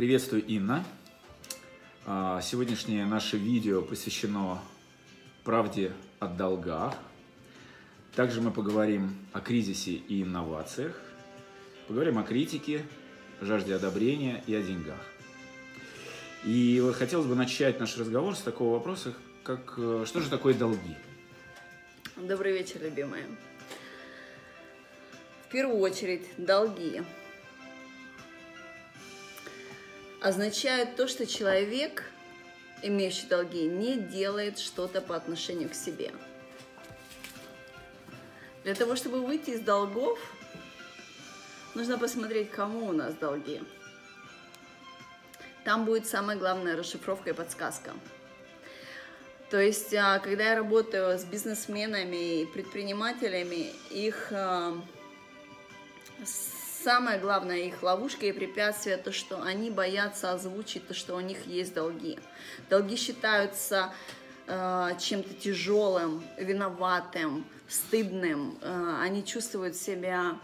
Приветствую, Инна. А, сегодняшнее наше видео посвящено правде о долгах. Также мы поговорим о кризисе и инновациях. Поговорим о критике, жажде одобрения и о деньгах. И вот хотелось бы начать наш разговор с такого вопроса, как э, что же такое долги? Добрый вечер, любимые. В первую очередь, долги означают то, что человек, имеющий долги, не делает что-то по отношению к себе. Для того, чтобы выйти из долгов, нужно посмотреть, кому у нас долги. Там будет самая главная расшифровка и подсказка. То есть, а, когда я работаю с бизнесменами и предпринимателями, их а, самая главная их ловушка и препятствие то, что они боятся озвучить то, что у них есть долги. Долги считаются э, чем-то тяжелым, виноватым, стыдным. Э, они чувствуют себя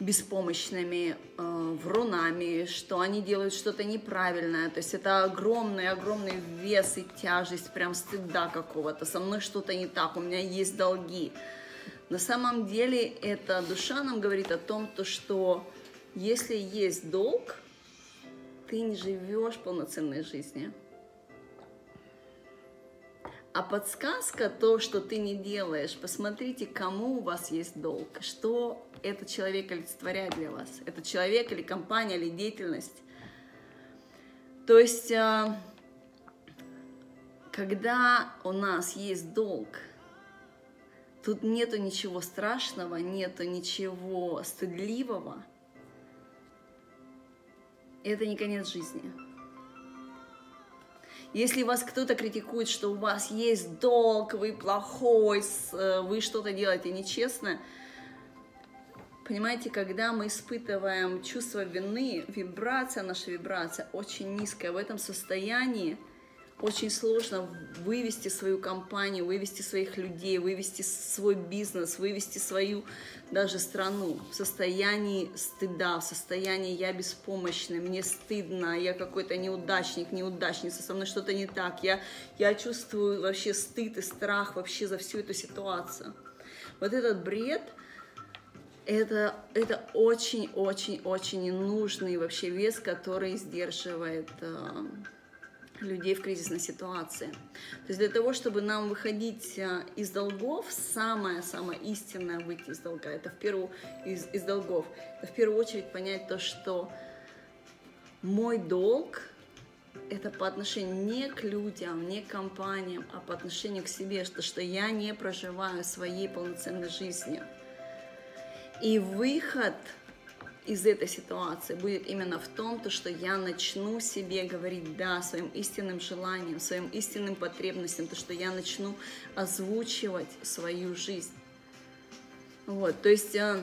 беспомощными, э, врунами, что они делают что-то неправильное. То есть это огромный-огромный вес и тяжесть, прям стыда какого-то. Со мной что-то не так, у меня есть долги. На самом деле эта душа нам говорит о том, то, что если есть долг, ты не живешь полноценной жизнью. А подсказка, то, что ты не делаешь, посмотрите, кому у вас есть долг, что этот человек олицетворяет для вас. Это человек или компания, или деятельность. То есть, а, когда у нас есть долг, Тут нету ничего страшного, нету ничего стыдливого. Это не конец жизни. Если вас кто-то критикует, что у вас есть долг, вы плохой, э, вы что-то делаете нечестно, понимаете, когда мы испытываем чувство вины, вибрация, наша вибрация очень низкая, в этом состоянии – очень сложно вывести свою компанию, вывести своих людей, вывести свой бизнес, вывести свою даже страну в состоянии стыда, в состоянии я беспомощный, мне стыдно, я какой-то неудачник, неудачница, со мной что-то не так, я, я чувствую вообще стыд и страх вообще за всю эту ситуацию. Вот этот бред, это, это очень-очень-очень ненужный вообще вес, который сдерживает э, людей в кризисной ситуации. То есть для того, чтобы нам выходить э, из долгов, самое-самое истинное выйти из долга, это в первую из, из долгов, это в первую очередь понять то, что мой долг это по отношению не к людям, не к компаниям, а по отношению к себе, что, что я не проживаю своей полноценной жизнью. И выход из этой ситуации будет именно в том, то, что я начну себе говорить «да» своим истинным желанием, своим истинным потребностям, то, что я начну озвучивать свою жизнь. Вот, то есть э,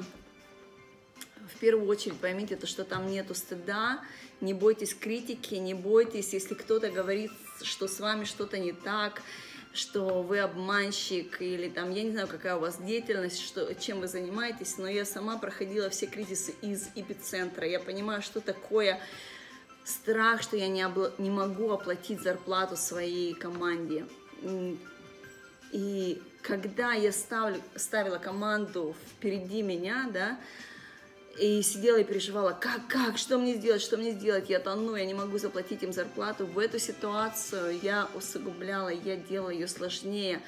в первую очередь поймите то, что там нету стыда, не бойтесь критики, не бойтесь, если кто-то говорит, что с вами что-то не так, что вы обманщик или там, я не знаю, какая у вас деятельность, что, чем вы занимаетесь, но я сама проходила все кризисы из эпицентра. Я понимаю, что такое страх, что я не, обла- не могу оплатить зарплату своей команде. И когда я ставлю, ставила команду впереди меня, да, и сидела и переживала, как, как, что мне сделать, что мне сделать, я тону, я не могу заплатить им зарплату. В эту ситуацию я усугубляла, я делала ее сложнее.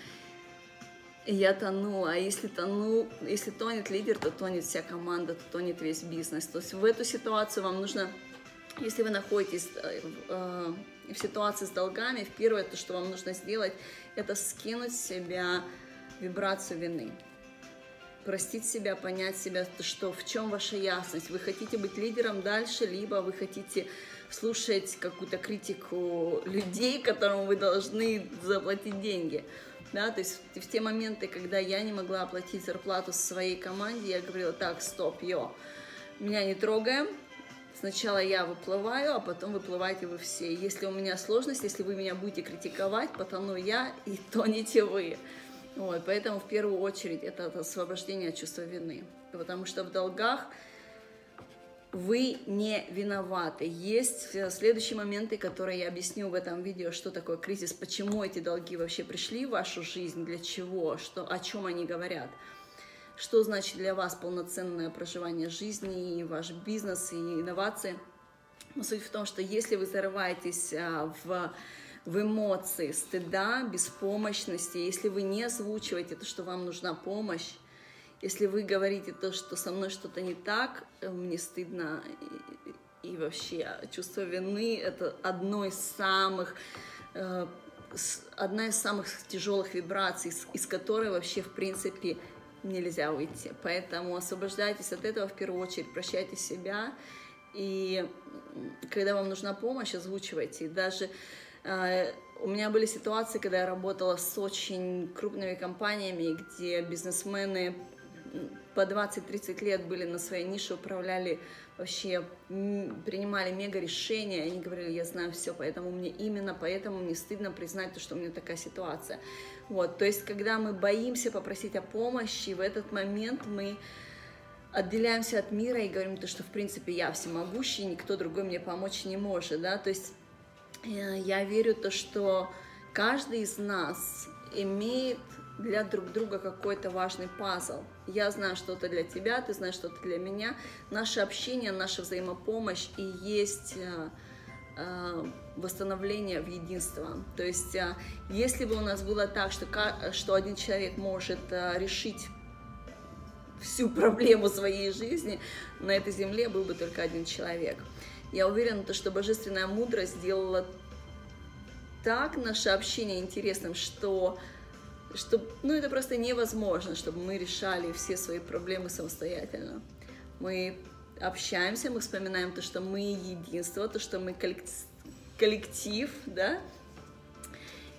Я тонула, а если тону, если тонет лидер, то тонет вся команда, то тонет весь бизнес. То есть в эту ситуацию вам нужно, если вы находитесь э, э, в ситуации с долгами, первое, то, что вам нужно сделать, это скинуть с себя вибрацию вины простить себя, понять себя, что в чем ваша ясность. Вы хотите быть лидером дальше, либо вы хотите слушать какую-то критику людей, которым вы должны заплатить деньги. Да, то есть в те моменты, когда я не могла оплатить зарплату своей команде, я говорила, так, стоп, йо, меня не трогаем, сначала я выплываю, а потом выплываете вы все. Если у меня сложность, если вы меня будете критиковать, потону я и тонете вы. Вот, поэтому в первую очередь это, освобождение от чувства вины. Потому что в долгах вы не виноваты. Есть э, следующие моменты, которые я объясню в этом видео, что такое кризис, почему эти долги вообще пришли в вашу жизнь, для чего, что, о чем они говорят. Что значит для вас полноценное проживание жизни, и ваш бизнес, и инновации. Но суть в том, что если вы зарываетесь а, в в эмоции стыда, беспомощности, если вы не озвучиваете то, что вам нужна помощь, если вы говорите то, что со мной что-то не так, э, мне стыдно, и, и вообще чувство вины — это одно из самых, э, одна из самых тяжелых вибраций, из которой вообще, в принципе, нельзя уйти. Поэтому освобождайтесь от этого в первую очередь, прощайте себя, и когда вам нужна помощь, озвучивайте. И даже у меня были ситуации, когда я работала с очень крупными компаниями, где бизнесмены по 20-30 лет были на своей нише, управляли вообще, принимали мега решения, они говорили, я знаю все, поэтому мне именно поэтому мне стыдно признать то, что у меня такая ситуация. Вот, то есть, когда мы боимся попросить о помощи, в этот момент мы отделяемся от мира и говорим то, что, в принципе, я всемогущий, никто другой мне помочь не может, да, то есть я верю то, что каждый из нас имеет для друг друга какой-то важный пазл. Я знаю что-то для тебя, ты знаешь что-то для меня. Наше общение, наша взаимопомощь и есть э, э, восстановление в единство. То есть, э, если бы у нас было так, что, что один человек может решить всю проблему своей жизни, на этой земле был бы только один человек. Я уверена, что божественная мудрость сделала так наше общение интересным, что что, ну, это просто невозможно, чтобы мы решали все свои проблемы самостоятельно. Мы общаемся, мы вспоминаем то, что мы единство, то, что мы коллектив, да,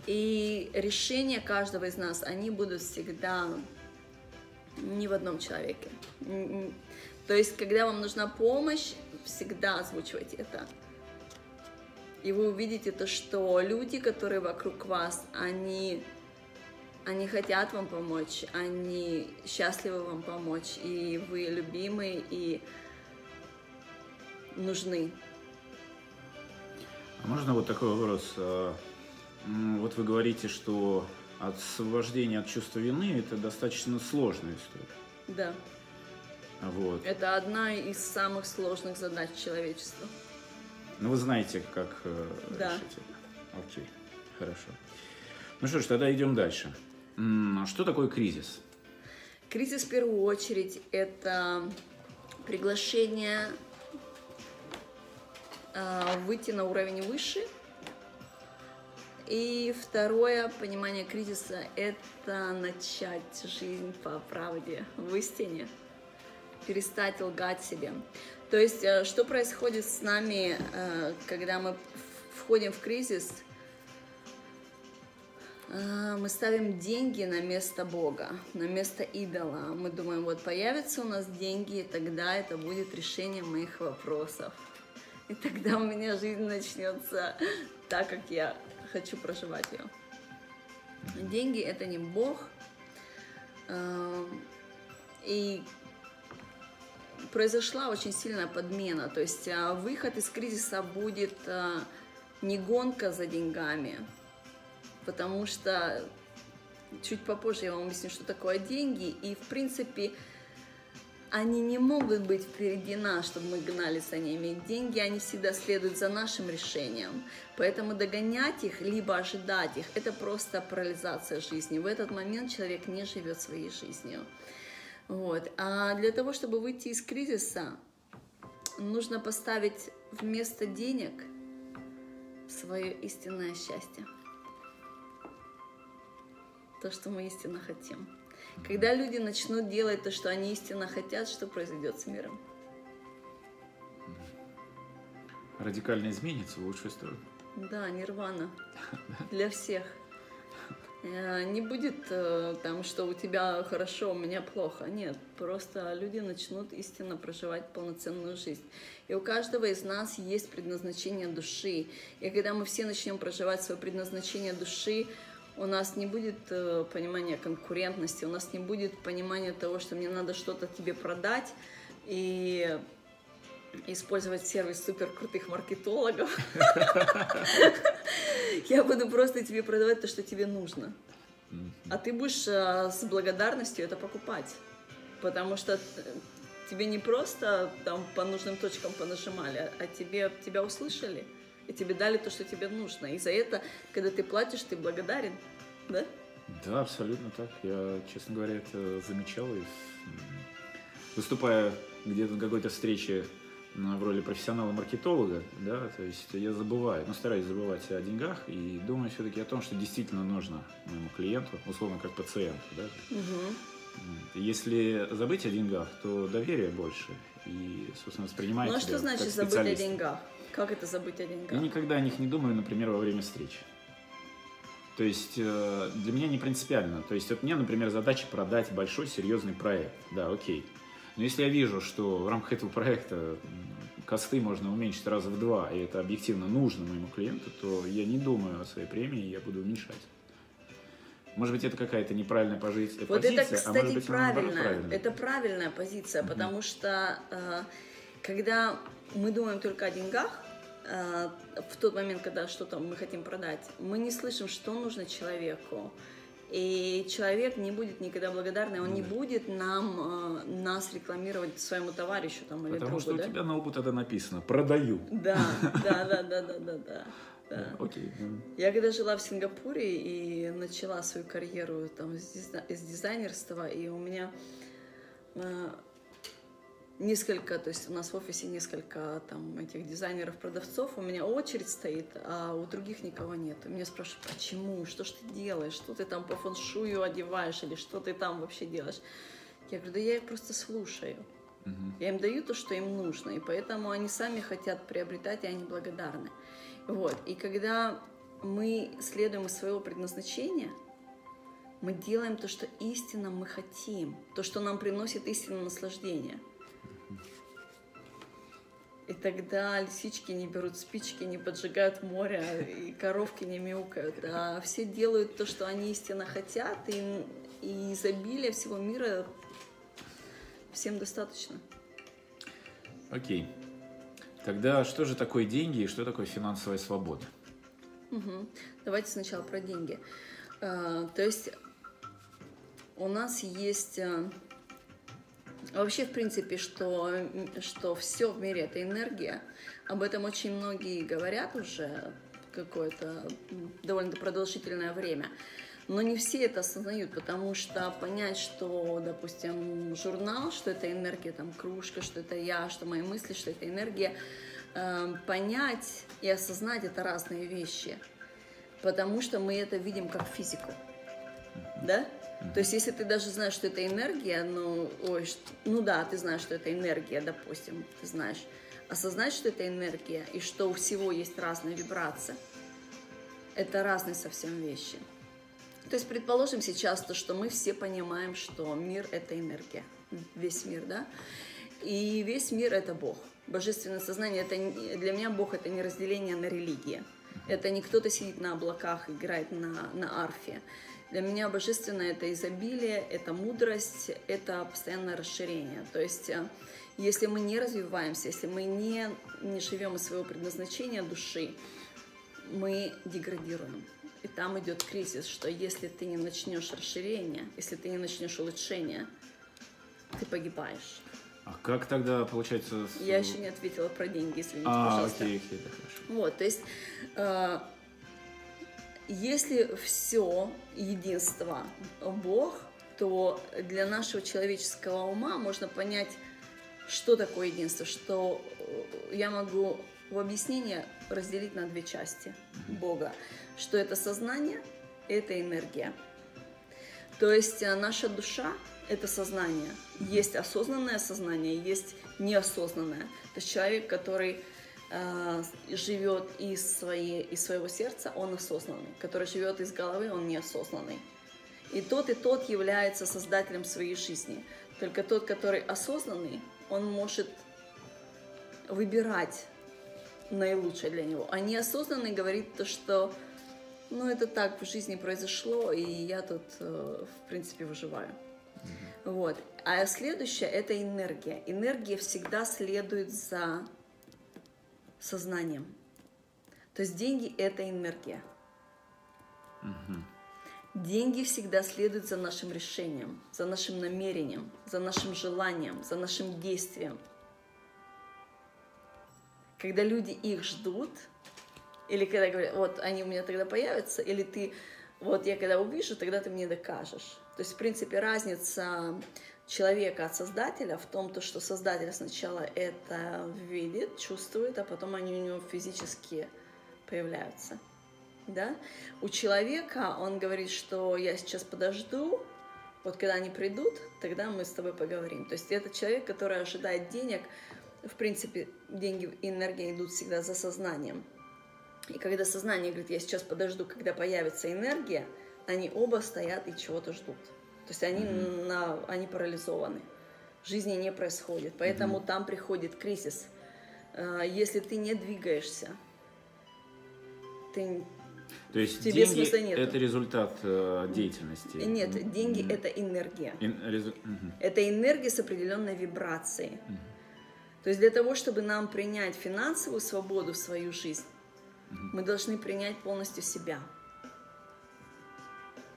и решения каждого из нас, они будут всегда не в одном человеке. То есть, когда вам нужна помощь, всегда озвучивайте это. И вы увидите то, что люди, которые вокруг вас, они они хотят вам помочь, они счастливы вам помочь, и вы любимы и нужны. А можно вот такой вопрос? А, вот вы говорите, что освобождение от чувства вины – это достаточно сложная история. Да. Вот. Это одна из самых сложных задач человечества. Ну, вы знаете, как э, да. решить это. Окей, хорошо. Ну что ж, тогда идем дальше. А что такое кризис? Кризис в первую очередь это приглашение э, выйти на уровень выше. И второе понимание кризиса – это начать жизнь по правде, в истине, перестать лгать себе. То есть, э, что происходит с нами, э, когда мы входим в кризис – а, мы ставим деньги на место Бога, на место идола. Мы думаем, вот появятся у нас деньги, и тогда это будет решение моих вопросов. И тогда у меня жизнь начнется так, как я хочу проживать ее. Деньги это не Бог. И произошла очень сильная подмена. То есть а, выход из кризиса будет не гонка за деньгами, потому что чуть попозже я вам объясню, что такое деньги, и в принципе они не могут быть впереди нас, чтобы мы гнались за ними. Деньги, они всегда следуют за нашим решением. Поэтому догонять их, либо ожидать их, это просто парализация жизни. В этот момент человек не живет своей жизнью. Вот. А для того, чтобы выйти из кризиса, нужно поставить вместо денег свое истинное счастье то, что мы истинно хотим. Когда люди начнут делать то, что они истинно хотят, что произойдет с миром? Радикально изменится в лучшую сторону. Да, нирвана. Для всех. Э, не будет э, там, что у тебя хорошо, у меня плохо. Нет, просто люди начнут истинно проживать полноценную жизнь. И у каждого из нас есть предназначение души. И когда мы все начнем проживать свое предназначение души, у нас не будет э, понимания конкурентности, у нас не будет понимания того, что мне надо что-то тебе продать, и использовать сервис супер крутых маркетологов. Я буду просто тебе продавать то, что тебе нужно. А ты будешь э, с благодарностью это покупать. Потому что тебе не просто там по нужным точкам понажимали, а тебе, тебя услышали. И тебе дали то, что тебе нужно. И за это, когда ты платишь, ты благодарен. Да? Да, абсолютно так. Я, честно говоря, это замечал. И выступая где-то на какой-то встрече в роли профессионала-маркетолога, да, то есть я забываю, ну, стараюсь забывать о деньгах и думаю все-таки о том, что действительно нужно моему клиенту, условно, как пациенту, да. Угу. Если забыть о деньгах, то доверие больше и, собственно, воспринимать Ну, а что значит забыть о деньгах? Как это забыть о деньгах? Я никогда о них не думаю, например, во время встречи. То есть э, для меня не принципиально. То есть вот мне, например, задача продать большой серьезный проект. Да, окей. Но если я вижу, что в рамках этого проекта косты можно уменьшить раза в два, и это объективно нужно моему клиенту, то я не думаю о своей премии, я буду уменьшать. Может быть, это какая-то неправильная позиция, вот позиция, это, кстати, а может быть, правильно. правильная. Это правильная позиция, mm-hmm. потому что э, когда мы думаем только о деньгах, э, в тот момент, когда что-то мы хотим продать, мы не слышим, что нужно человеку, и человек не будет никогда благодарный, он не будет нам, э, нас рекламировать своему товарищу там, или Потому другу, что да? у тебя на лбу тогда написано «продаю». Да, да, да, да, да, да, да. Да. Окей. Я когда жила в Сингапуре и начала свою карьеру там из дизайнерства, и у меня э, несколько, то есть у нас в офисе несколько там этих дизайнеров-продавцов, у меня очередь стоит, а у других никого нет. И меня спрашивают, почему, что ж ты делаешь, что ты там по фэншую одеваешь или что ты там вообще делаешь. Я говорю, да я их просто слушаю. Угу. Я им даю то, что им нужно, и поэтому они сами хотят приобретать, и они благодарны. Вот. И когда мы следуем из своего предназначения, мы делаем то, что истинно мы хотим, то, что нам приносит истинное наслаждение – и тогда лисички не берут спички, не поджигают море, и коровки не мяукают. А все делают то, что они истинно хотят, и, и изобилие всего мира всем достаточно. Окей. Тогда что же такое деньги и что такое финансовая свобода? Угу. Давайте сначала про деньги. А, то есть у нас есть а, Вообще, в принципе, что, что все в мире это энергия. Об этом очень многие говорят уже какое-то довольно продолжительное время. Но не все это осознают, потому что понять, что, допустим, журнал, что это энергия, там, кружка, что это я, что мои мысли, что это энергия, э, понять и осознать это разные вещи, потому что мы это видим как физику, да? То есть, если ты даже знаешь, что это энергия, ну, ой, ну да, ты знаешь, что это энергия, допустим, ты знаешь, осознать, что это энергия, и что у всего есть разная вибрация, это разные совсем вещи. То есть, предположим сейчас то, что мы все понимаем, что мир – это энергия, весь мир, да, и весь мир – это Бог. Божественное сознание, это для меня Бог – это не разделение на религии. Это не кто-то сидит на облаках, играет на, на арфе. Для меня божественное это изобилие, это мудрость, это постоянное расширение. То есть, э, если мы не развиваемся, если мы не, не живем из своего предназначения души, мы деградируем. И там идет кризис, что если ты не начнешь расширение, если ты не начнешь улучшение, ты погибаешь. А как тогда получается? Я еще не ответила про деньги, извините, а, пожалуйста. Окей, окей, да, хорошо. Вот, то есть э, если все единство Бог, то для нашего человеческого ума можно понять, что такое единство, что э, я могу в объяснении разделить на две части Бога, что это сознание, это энергия. То есть э, наша душа – это сознание. Есть осознанное сознание, есть неосознанное. То есть человек, который живет из, своей, из своего сердца, он осознанный. Который живет из головы, он неосознанный. И тот, и тот является создателем своей жизни. Только тот, который осознанный, он может выбирать наилучшее для него. А неосознанный говорит то, что ну это так в жизни произошло, и я тут, э, в принципе, выживаю. Вот. А следующее – это энергия. Энергия всегда следует за сознанием. То есть деньги – это энергия. Деньги всегда следуют за нашим решением, за нашим намерением, за нашим желанием, за нашим действием. Когда люди их ждут, или когда говорят, вот они у меня тогда появятся, или ты, вот я когда увижу, тогда ты мне докажешь. То есть, в принципе, разница человека от создателя в том, то, что создатель сначала это видит, чувствует, а потом они у него физически появляются. Да? У человека он говорит, что я сейчас подожду, вот когда они придут, тогда мы с тобой поговорим. То есть это человек, который ожидает денег, в принципе, деньги и энергия идут всегда за сознанием. И когда сознание говорит, я сейчас подожду, когда появится энергия, они оба стоят и чего-то ждут. То есть они, mm-hmm. на, они парализованы. Жизни не происходит. Поэтому mm-hmm. там приходит кризис. А, если ты не двигаешься, ты то есть Тебе деньги нет. это результат э, деятельности? Нет, деньги mm-hmm. это энергия. In, резу... mm-hmm. Это энергия с определенной вибрацией. Mm-hmm. То есть для того, чтобы нам принять финансовую свободу в свою жизнь, mm-hmm. мы должны принять полностью себя.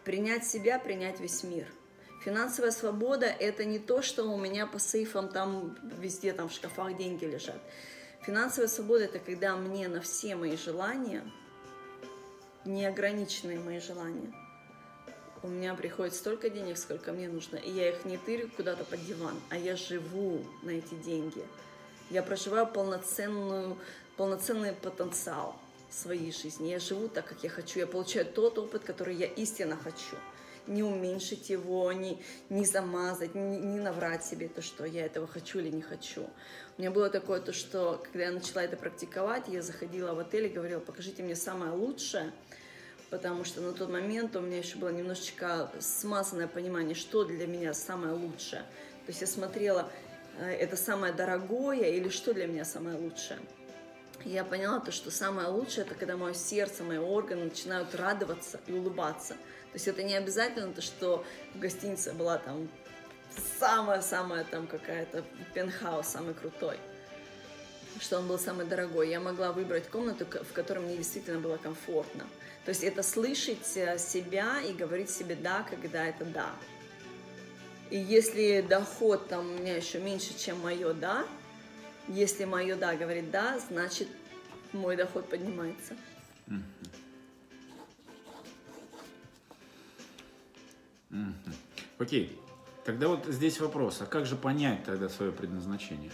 Принять себя, принять весь мир. Финансовая свобода – это не то, что у меня по сейфам там везде там в шкафах деньги лежат. Финансовая свобода – это когда мне на все мои желания – неограниченные мои желания. У меня приходит столько денег, сколько мне нужно, и я их не тырю куда-то под диван, а я живу на эти деньги. Я проживаю полноценную, полноценный потенциал своей жизни. Я живу так, как я хочу. Я получаю тот опыт, который я истинно хочу. Не уменьшить его, не, не замазать, не, не наврать себе то, что я этого хочу или не хочу. У меня было такое то, что когда я начала это практиковать, я заходила в отель и говорила, покажите мне самое лучшее – потому что на тот момент у меня еще было немножечко смазанное понимание, что для меня самое лучшее. То есть я смотрела, э, это самое дорогое или что для меня самое лучшее. Я поняла то, что самое лучшее, это когда мое сердце, мои органы начинают радоваться и улыбаться. То есть это не обязательно то, что в гостинице была там самая-самая там какая-то пентхаус, самый крутой что он был самый дорогой. Я могла выбрать комнату, в которой мне действительно было комфортно. То есть это слышать э, себя и говорить себе «да», когда это «да». И если доход там у меня еще меньше, чем мое «да», если мое «да» говорит «да», значит мой доход поднимается. Окей. Тогда вот здесь вопрос, а как же понять тогда свое предназначение?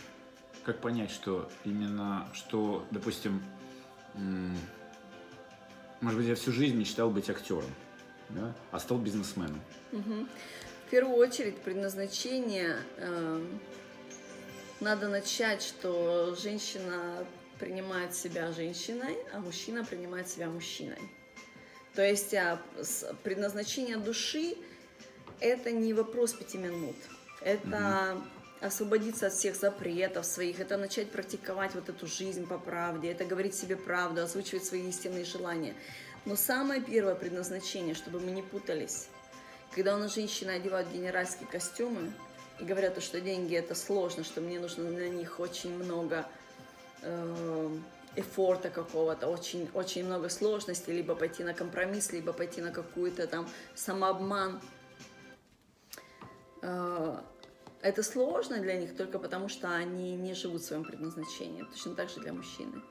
Как понять, что именно, что, допустим, может быть, я всю жизнь мечтал быть актером, да, а стал бизнесменом. Угу. В первую очередь предназначение э, надо начать, что женщина принимает себя женщиной, а мужчина принимает себя мужчиной. То есть а, предназначение души это не вопрос пяти минут. Это угу освободиться от всех запретов своих, это начать практиковать вот эту жизнь по правде, это говорить себе правду, озвучивать свои истинные желания. Но самое первое предназначение, чтобы мы не путались, когда у нас женщины одевают генеральские костюмы говорят, что деньги это сложно, что мне нужно на них очень много э, эфорта какого-то, очень, очень много сложностей, либо пойти на компромисс, либо пойти на какую-то там самообман. Э, это сложно для них только потому, что они не живут в своем предназначении. Точно так же для мужчины.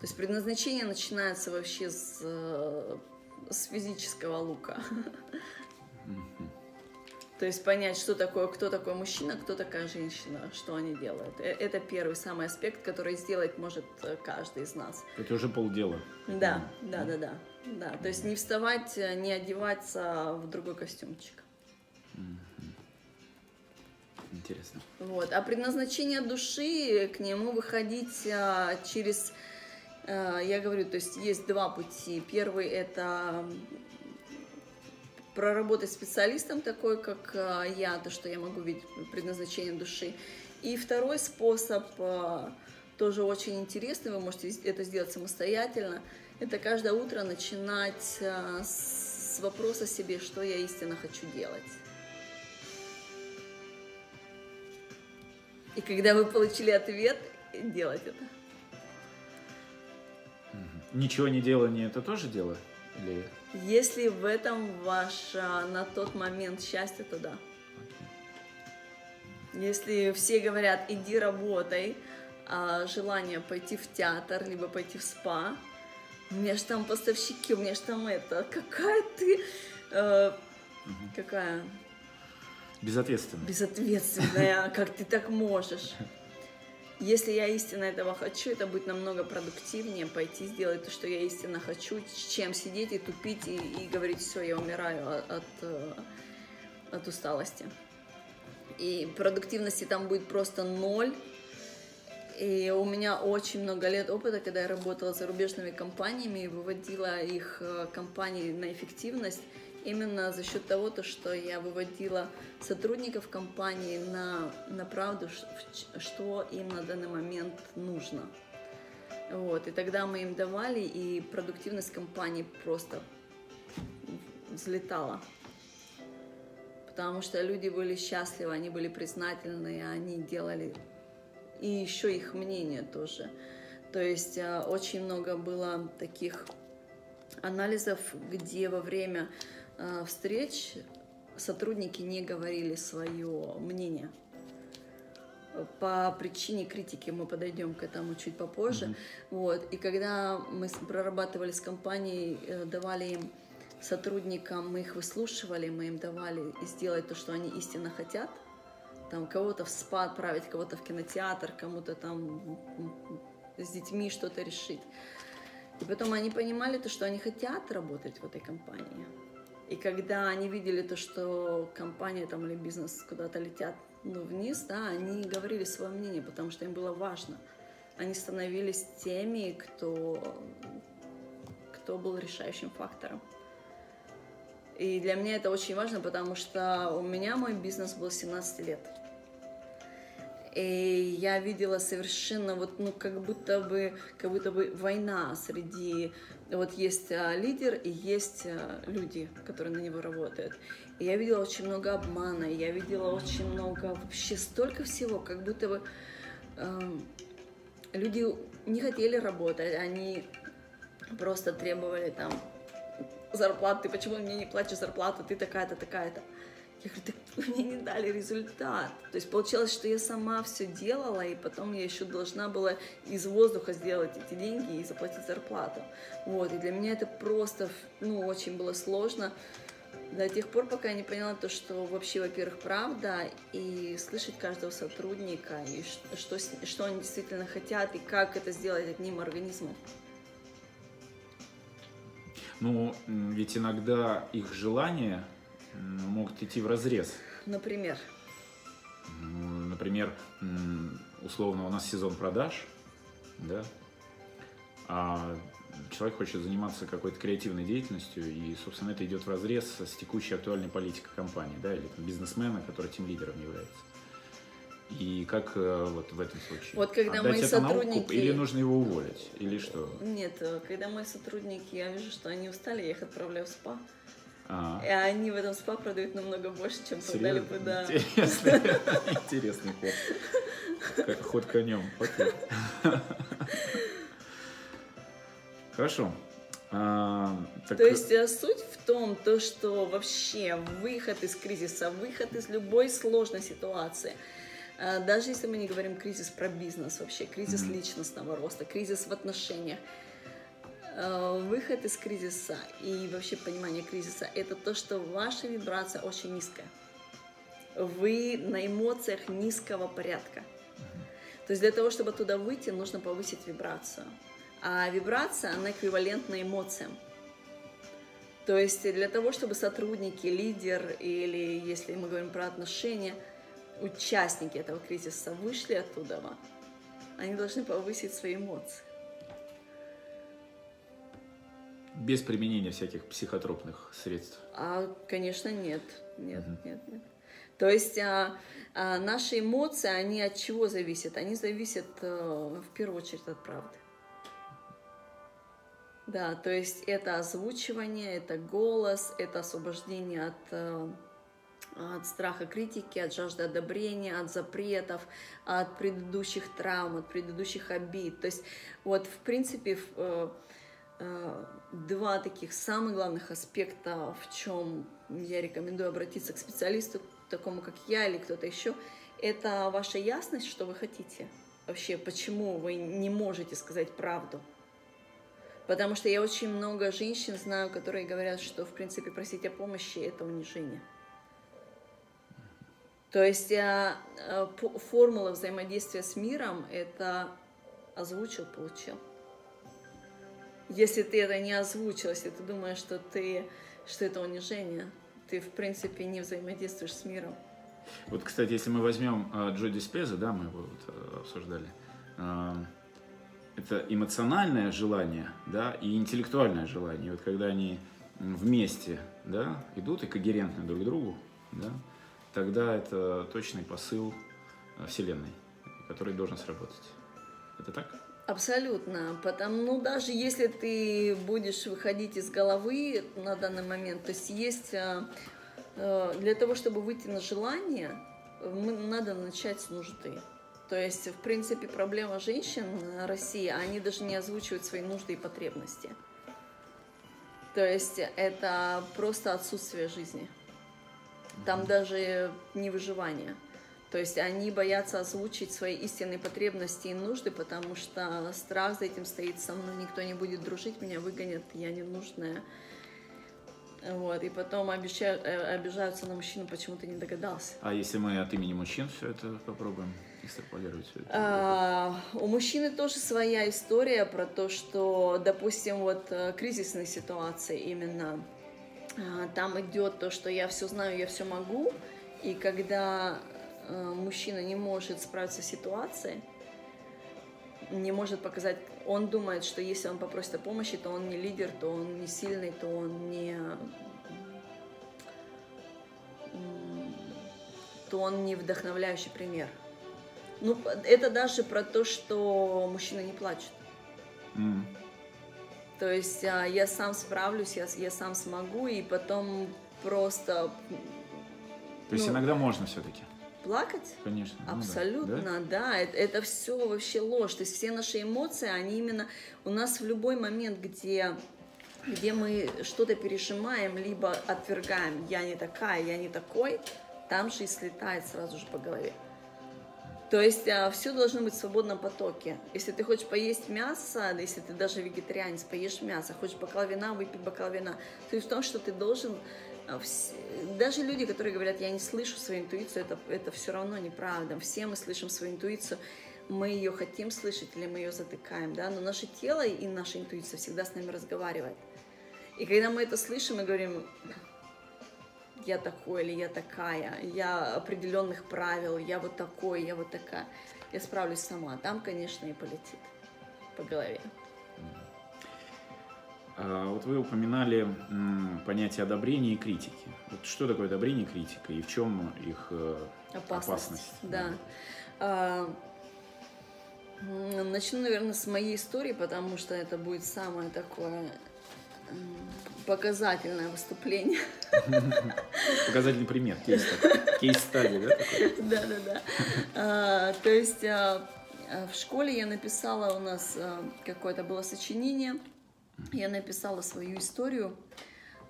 То есть предназначение начинается вообще с, э, с физического лука. То есть понять, что такое, кто такой мужчина, кто такая женщина, что они делают. Э, это первый самый аспект, который сделать может э, каждый из нас. Это уже полдела. Да, да, да, да, да. То есть не вставать, не одеваться в другой костюмчик. Интересно. Вот. А предназначение души к нему выходить через, я говорю, то есть есть два пути. Первый это проработать специалистом такой, как а, я, то, что я могу видеть предназначение души. И второй способ а, тоже очень интересный, вы можете это сделать самостоятельно. Это каждое утро начинать а, с вопроса себе, что я истинно хочу делать. И когда вы получили ответ, делать это. Ничего не делание это тоже дело? Или... Если в этом ваше на тот момент счастье, то да. Если все говорят, иди работай, а желание пойти в театр, либо пойти в спа, у меня же там поставщики, у меня же там это, какая ты, э, какая? Безответственная. Безответственная, как ты так можешь? Если я истинно этого хочу, это будет намного продуктивнее пойти сделать то, что я истинно хочу, чем сидеть и тупить и, и говорить, все, я умираю от, э, от усталости. И продуктивности там будет просто ноль. И у меня очень много лет опыта, когда я работала с зарубежными компаниями и выводила их э, компании на эффективность именно за счет того, то, что я выводила сотрудников компании на, на правду, что им на данный момент нужно. Вот, и тогда мы им давали, и продуктивность компании просто взлетала. Потому что люди были счастливы, они были признательны, они делали... И еще их мнение тоже. То есть э, очень много было таких анализов, где во время встреч сотрудники не говорили свое мнение. По причине критики мы подойдем к этому чуть попозже. Mm-hmm. Вот. И когда мы прорабатывали с компанией, э, давали им сотрудникам, мы их выслушивали, мы им давали сделать то, что они истинно хотят. Там кого-то в спа отправить, кого-то в кинотеатр, кому-то там с детьми что-то решить. И потом они понимали то, что они хотят работать в этой компании. И когда они видели то, что компания там или бизнес куда-то летят ну, вниз, да, они говорили свое мнение, потому что им было важно. Они становились теми, кто, кто был решающим фактором. И для меня это очень важно, потому что у меня мой бизнес был 17 лет. И я видела совершенно вот, ну, как будто бы, как будто бы война среди вот есть а, лидер и есть а, люди, которые на него работают. И я видела очень много обмана, я видела очень много, вообще столько всего, как будто бы э, люди не хотели работать, они просто требовали там зарплаты, почему мне не платишь зарплату, ты такая-то, такая-то. Я говорю, так мне не дали результат. То есть получалось, что я сама все делала, и потом я еще должна была из воздуха сделать эти деньги и заплатить зарплату. Вот, и для меня это просто, ну, очень было сложно до тех пор, пока я не поняла то, что вообще, во-первых, правда, и слышать каждого сотрудника, и что, что они действительно хотят, и как это сделать одним организмом. Ну, ведь иногда их желания могут идти в разрез. Например? Например, условно у нас сезон продаж, да, а человек хочет заниматься какой-то креативной деятельностью, и, собственно, это идет в разрез с текущей актуальной политикой компании, да, или там, бизнесмена, который тем лидером является. И как э, вот в этом случае? Вот когда Отдать мои это сотрудники... или нужно его уволить? Или что? Нет, э, когда мои сотрудники, я вижу, что они устали, я их отправляю в спа. А. И они в этом спа продают намного больше, чем продали бы, да. Интересный, интересный ход. Ход конем. Окей. Хорошо. А, так... То есть а, суть в том, то, что вообще выход из кризиса, выход из любой сложной ситуации, а, даже если мы не говорим кризис про бизнес вообще, кризис mm-hmm. личностного роста, кризис в отношениях, Э, выход из кризиса и вообще понимание кризиса – это то, что ваша вибрация очень низкая. Вы на эмоциях низкого порядка. То есть для того, чтобы туда выйти, нужно повысить вибрацию. А вибрация, она эквивалентна эмоциям. То есть для того, чтобы сотрудники, лидер или, если мы говорим про отношения, участники этого кризиса вышли оттуда, они должны повысить свои эмоции. Без применения всяких психотропных средств? А, конечно, нет. Нет, угу. нет, нет. То есть а, а, наши эмоции, они от чего зависят? Они зависят а, в первую очередь от правды. Да, то есть это озвучивание, это голос, это освобождение от, от страха критики, от жажды одобрения, от запретов, от предыдущих травм, от предыдущих обид. То есть вот в принципе э, э, два таких самых главных аспекта, в чем я рекомендую обратиться к специалисту, такому как я или кто-то еще, это ваша ясность, что вы хотите. Вообще, почему вы не можете сказать правду. Потому что я очень много женщин знаю, которые говорят, что, в принципе, просить о помощи – это унижение. То есть а, а, формула взаимодействия с миром – это озвучил, получил. Если ты это не озвучил, если ты думаешь, что, ты, что это унижение, ты, в принципе, не взаимодействуешь с миром. Вот, кстати, если мы возьмем э, Джо Диспеза, да, мы его вот, э, обсуждали, э, это эмоциональное желание, да, и интеллектуальное желание. И вот когда они вместе, да, идут и когерентны друг к другу, да, тогда это точный посыл э, Вселенной, который должен сработать. Это так? Абсолютно. Потому, ну, даже если ты будешь выходить из головы на данный момент, то есть есть э, э, для того, чтобы выйти на желание, надо начать с нужды. То есть, в принципе, проблема женщин в России, они даже не озвучивают свои нужды и потребности. То есть это просто отсутствие жизни. Там даже не выживание. То есть они боятся озвучить свои истинные потребности и нужды, потому что страх за этим стоит со мной, никто не будет дружить, меня выгонят, я ненужная. Вот, и потом обещают, э, обижаются на мужчину, почему ты не догадался. А если мы от имени мужчин все это попробуем экстраполировать? Все это? А, у мужчины тоже своя история про то, что, допустим, вот э, кризисные ситуации именно, а, там идет то, что я все знаю, я все могу, и когда мужчина не может справиться с ситуацией, не может показать, он думает, что если он попросит о помощи, то он не лидер, то он не сильный, то он не то он не вдохновляющий пример. Ну, это даже про то, что мужчина не плачет. Mm. То есть а, я сам справлюсь, я, я сам смогу, и потом просто... То есть ну, иногда можно все-таки? Плакать? Конечно. Абсолютно, ну да. да. да. Это, это все вообще ложь. То есть все наши эмоции, они именно у нас в любой момент, где где мы что-то пережимаем, либо отвергаем, я не такая, я не такой, там же и слетает сразу же по голове. То есть а, все должно быть в свободном потоке. Если ты хочешь поесть мясо, если ты даже вегетарианец, поешь мясо, хочешь бокал вина, выпить бокал вина, то есть в том, что ты должен даже люди, которые говорят, я не слышу свою интуицию, это, это все равно неправда. Все мы слышим свою интуицию, мы ее хотим слышать или мы ее затыкаем, да, но наше тело и наша интуиция всегда с нами разговаривает. И когда мы это слышим, мы говорим, я такой или я такая, я определенных правил, я вот такой, я вот такая, я справлюсь сама. Там, конечно, и полетит по голове. А, вот вы упоминали понятие одобрения и критики. Вот что такое одобрение и критика, и в чем их э, опасность? опасность? Да. А, начну, наверное, с моей истории, потому что это будет самое такое показательное выступление. Показательный пример, кейс-стадия, да? Да, да, да. А, то есть в школе я написала у нас какое-то было сочинение, я написала свою историю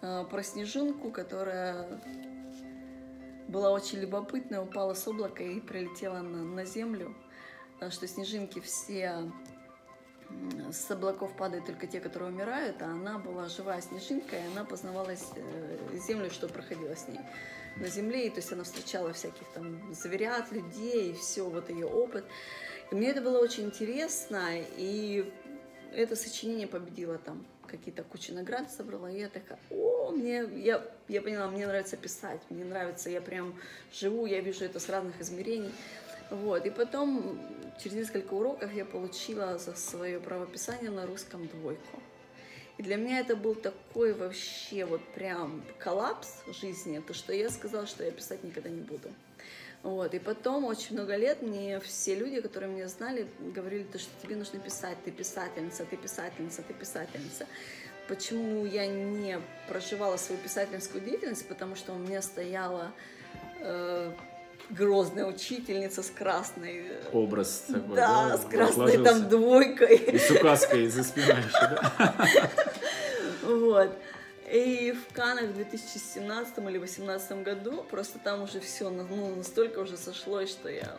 э, про снежинку, которая была очень любопытная, упала с облака и прилетела на, на землю. Что снежинки все с облаков падают только те, которые умирают, а она была живая снежинка, и она познавалась э, землю, что проходило с ней на земле, и то есть она встречала всяких там зверят, людей, и все, вот ее опыт. И мне это было очень интересно, и это сочинение победило там какие-то кучи наград собрала, и я такая, о, мне, я, я поняла, мне нравится писать, мне нравится, я прям живу, я вижу это с разных измерений, вот, и потом через несколько уроков я получила за свое правописание на русском двойку. И для меня это был такой вообще вот прям коллапс жизни, то что я сказала, что я писать никогда не буду. Вот. И потом очень много лет мне все люди, которые меня знали, говорили, то, что тебе нужно писать, ты писательница, ты писательница, ты писательница. Почему я не проживала свою писательскую деятельность? Потому что у меня стояла э, грозная учительница с красной... э, Образ такой, да, да, с красной отложился. там двойкой. И с указкой за спиной еще, да? Вот. И в Канах в 2017 или 2018 году просто там уже все ну, настолько уже сошлось, что я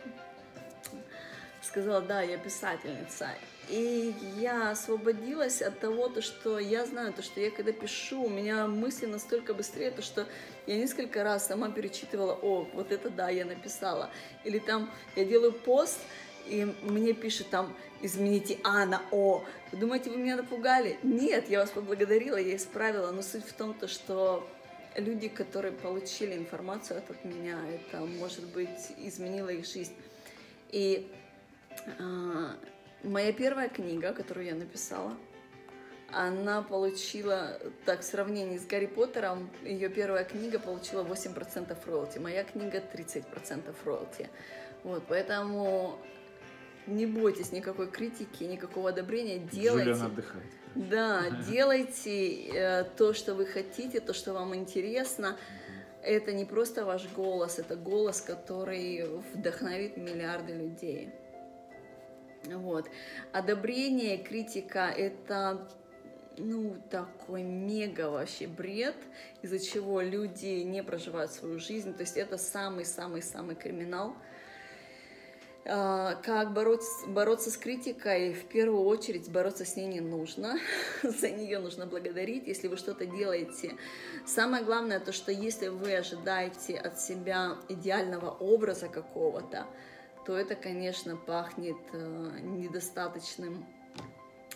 сказала, да, я писательница. И я освободилась от того, то, что я знаю, то, что я когда пишу, у меня мысли настолько быстрее, то, что я несколько раз сама перечитывала, о, вот это да, я написала. Или там я делаю пост, и мне пишет там, измените А на О. Вы думаете, вы меня напугали? Нет, я вас поблагодарила, я исправила. Но суть в том, то, что люди, которые получили информацию от меня, это, может быть, изменило их жизнь. И а, моя первая книга, которую я написала, она получила, так, в сравнении с Гарри Поттером, ее первая книга получила 8% роялти, моя книга 30% роялти. Вот, поэтому не бойтесь никакой критики, никакого одобрения, делайте. Джулиан отдыхает. Да, делайте э, то, что вы хотите, то, что вам интересно. Это не просто ваш голос, это голос, который вдохновит миллиарды людей. Вот. Одобрение, критика – это ну, такой мега вообще бред, из-за чего люди не проживают свою жизнь. То есть это самый-самый-самый криминал. А, Как бороться, бороться с критикой? В первую очередь бороться с ней не нужно. За нее нужно благодарить, если вы что-то делаете. Самое главное то, что если вы ожидаете от себя идеального образа какого-то, то это, конечно, пахнет э, недостаточным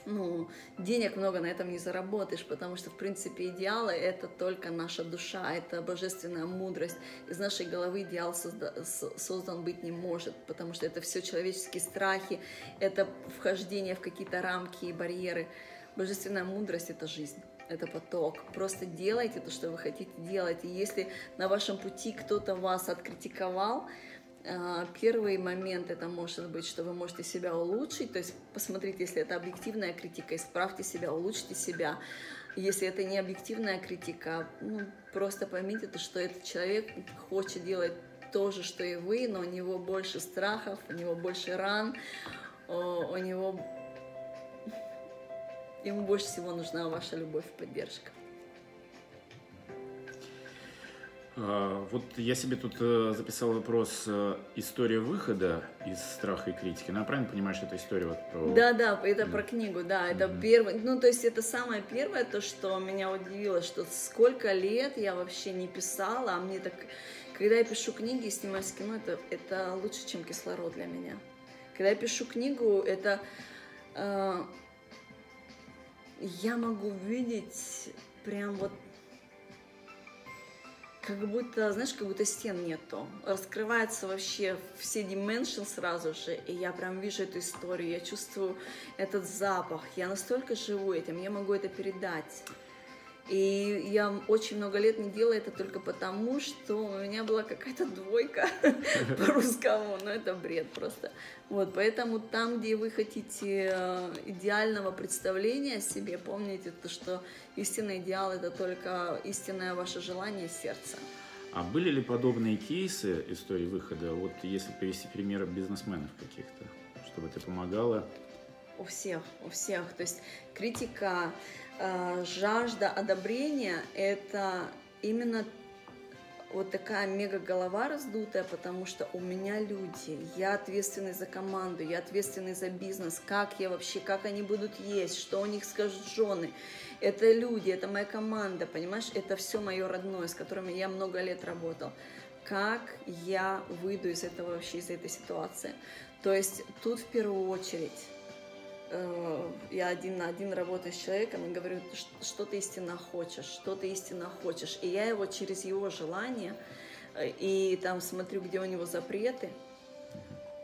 ну, денег много на этом не заработаешь, потому что, в принципе, идеалы — это только наша душа, это божественная мудрость. Из нашей головы идеал созда- создан быть не может, потому что это все человеческие страхи, это вхождение в какие-то рамки и барьеры. Божественная мудрость — это жизнь. Это поток. Просто делайте то, что вы хотите делать. И если на вашем пути кто-то вас откритиковал, Первый момент это может быть, что вы можете себя улучшить, то есть посмотрите, если это объективная критика, исправьте себя, улучшите себя. Если это не объективная критика, ну, просто поймите, то, что этот человек хочет делать то же, что и вы, но у него больше страхов, у него больше ран, у него ему больше всего нужна ваша любовь и поддержка. Вот я себе тут э, записал вопрос э, «История выхода из страха и критики». Ну, я правильно понимаю, что это история вот про... Да, да, это про книгу, да, это первый, ну, то есть это самое первое, то, что меня удивило, что сколько лет я вообще не писала, а мне так, когда я пишу книги и снимаюсь в кино, это, это лучше, чем кислород для меня. Когда я пишу книгу, это э, я могу видеть прям вот как будто, знаешь, как будто стен нету. Раскрывается вообще все dimension сразу же, и я прям вижу эту историю, я чувствую этот запах, я настолько живу этим, я могу это передать. И я очень много лет не делала это только потому, что у меня была какая-то двойка по-русскому, но это бред просто. Вот, поэтому там, где вы хотите э, идеального представления о себе, помните, то, что истинный идеал – это только истинное ваше желание сердца. А были ли подобные кейсы истории выхода, вот если привести примеры бизнесменов каких-то, чтобы это помогало? У всех, у всех. То есть критика, жажда одобрения – это именно вот такая мега голова раздутая, потому что у меня люди, я ответственный за команду, я ответственный за бизнес, как я вообще, как они будут есть, что у них скажут жены. Это люди, это моя команда, понимаешь, это все мое родное, с которыми я много лет работал. Как я выйду из этого вообще, из этой ситуации? То есть тут в первую очередь э, я один на один работаю с человеком и говорю, «Ш- что ты истинно хочешь, что ты истинно хочешь. И я его через его желание, э, и там смотрю, где у него запреты,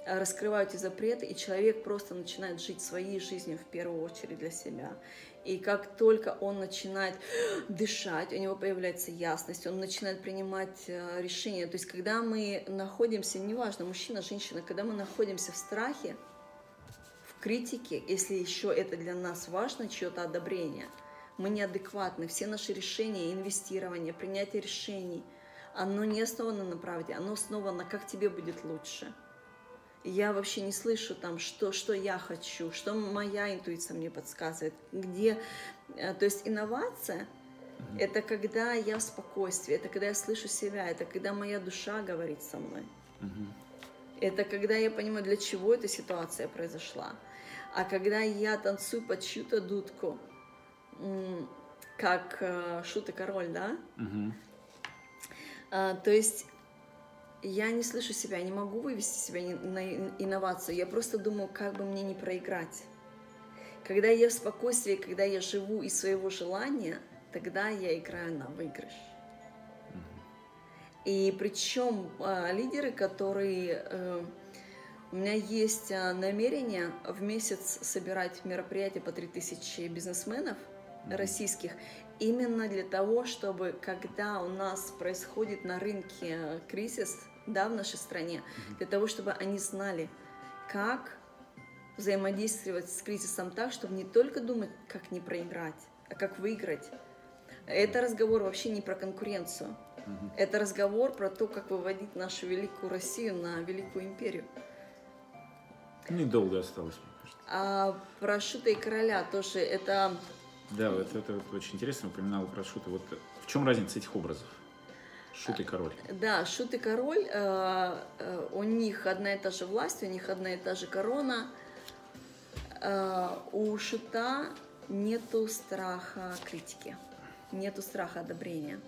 э, раскрываю эти запреты, и человек просто начинает жить своей жизнью в первую очередь для себя. И как только он начинает дышать, у него появляется ясность, он начинает принимать э, решения. То есть, когда мы находимся, неважно, мужчина, женщина, когда мы находимся в страхе, в критике, если еще это для нас важно, чье-то одобрение, мы неадекватны. Все наши решения, инвестирование, принятие решений, оно не основано на правде, оно основано, как тебе будет лучше. Я вообще не слышу там, что, что я хочу, что моя интуиция мне подсказывает, где... Э, то есть инновация – это когда я в спокойствии, это когда я слышу себя, это когда моя душа говорит со мной. Это когда я понимаю, для чего эта ситуация произошла. А когда я танцую под чью-то дудку, как э, шут и король, да? А, то есть я не слышу себя, я не могу вывести себя на ин- инновацию. Я просто думаю, как бы мне не проиграть. Когда я в спокойствии, когда я живу из своего желания, тогда я играю на выигрыш. И причем а, лидеры, которые... э, у меня есть а, намерение в месяц собирать мероприятия по 3000 бизнесменов российских, именно для того, чтобы когда у нас происходит на рынке кризис, да, в нашей стране, для того, чтобы они знали, как взаимодействовать с кризисом так, чтобы не только думать, как не проиграть, а как выиграть. Это разговор вообще не про конкуренцию. Это разговор про то, как выводить нашу великую Россию на великую империю. Недолго осталось, мне кажется. А про Шута и Короля тоже это... Да, вот это вот очень интересно, упоминал про шуты. Вот в чем разница этих образов? Шут и король. Да, Шут и Король, э, э, у них одна и та же власть, у них одна и та же корона. Э, у Шута нету страха критики, нету страха одобрения.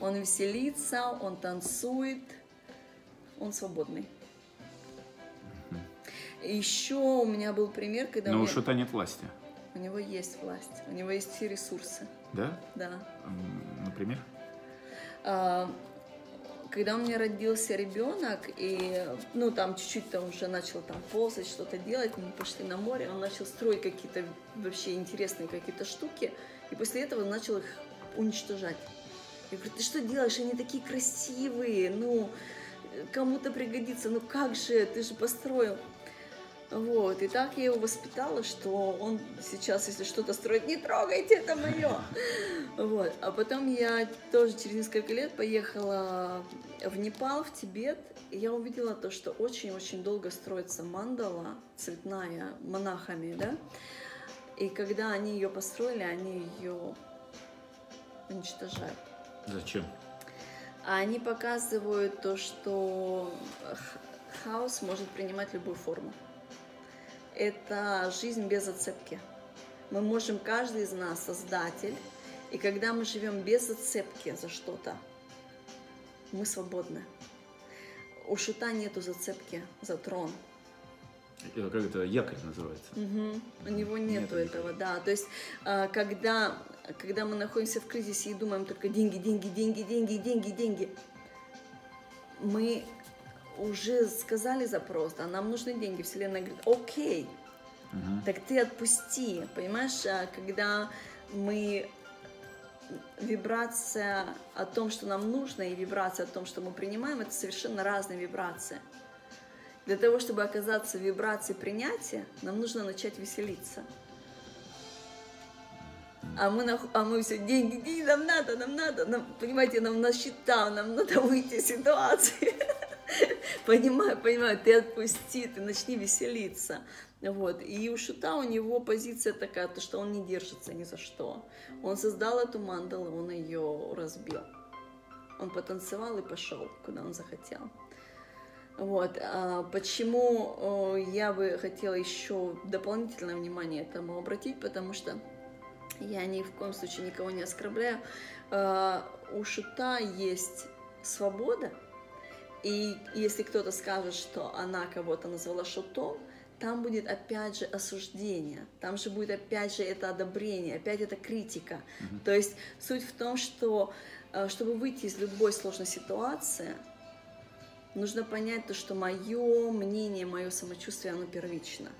Он веселится, он танцует, он свободный. Еще у меня был пример, когда Но у у меня- шута нет власти. у него есть власть, у него есть все ресурсы, Да? да. Например? А, Когда у меня родился ребенок, и, ну, там чуть-чуть там уже начал там ползать, что-то делать, мы пошли на море, он начал строить какие-то вообще интересные какие-то штуки, и после этого начал их уничтожать. Я говорю, ты что делаешь? Они такие красивые, ну, кому-то пригодится, ну как же, ты же построил. Вот, и так я его воспитала, что он сейчас, если что-то строит, не трогайте, это мое. Вот, а потом я тоже через несколько лет поехала в Непал, в Тибет, и я увидела то, что очень-очень долго строится мандала цветная монахами, да, и когда они ее построили, они ее уничтожают. Зачем? Они показывают то, что хаос может принимать любую форму. Это жизнь без зацепки. Мы можем, каждый из нас создатель, и когда мы живем без зацепки за что-то, мы свободны. У шута нету зацепки за трон. Э, Как это якорь называется? Мгм. У него нету Нету этого, да. То есть, а, когда, когда мы находимся в кризисе и думаем только деньги, деньги, деньги, деньги, деньги, деньги, мы уже сказали запрос, а нам нужны деньги. Вселенная говорит, окей, Мгм. так ты отпусти. Понимаешь, а, когда мы вибрация о том, что нам нужно, и вибрация о том, что мы принимаем, это совершенно разные вибрации. Для того, чтобы оказаться в вибрации принятия, нам нужно начать веселиться. А мы, нах- а мы все, деньги, деньги, нам надо, нам надо, нам, понимаете, нам на счета, нам надо выйти из ситуации. Понимаю, понимаю, ты отпусти, ты начни веселиться. Вот. И у Шута у него позиция такая, то, что он не держится ни за что. Он создал эту мандалу, он ее разбил. Он потанцевал и пошел, куда он захотел. Вот. а почему я бы хотела еще дополнительное внимание этому обратить, потому что я ни в коем случае никого не оскорбляю. А, У шута есть свобода, и если кто-то скажет, что она кого-то назвала шутом, там будет опять же осуждение, там же будет опять же это одобрение, опять это критика. То есть суть в том, что э, чтобы выйти из любой сложной ситуации, нужно понять то, что мое мнение, мое самочувствие, оно первично.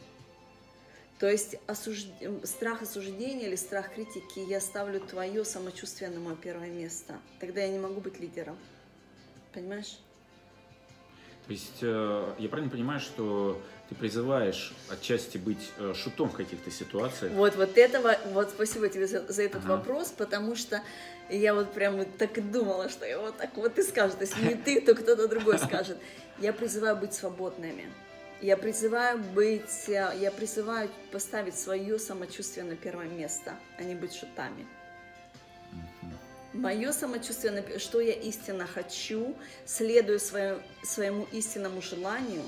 То есть осуж... страх осуждения или страх критики, я ставлю твое самочувствие на мое первое место. Тогда я не могу быть лидером. Понимаешь? То есть э, я правильно понимаю, что ты призываешь отчасти быть э, шутом в каких-то ситуациях. Вот, вот этого, вот спасибо тебе за, за этот Ага. вопрос, потому что я вот прям так и думала, что я вот так вот и скажет. Если не ты, то кто-то другой скажет. Я призываю быть свободными. Я призываю быть, э, я призываю поставить свое самочувствие на первое место, а не быть шутами. Мое самочувствие, что я истинно хочу, следуя своему, своему истинному желанию,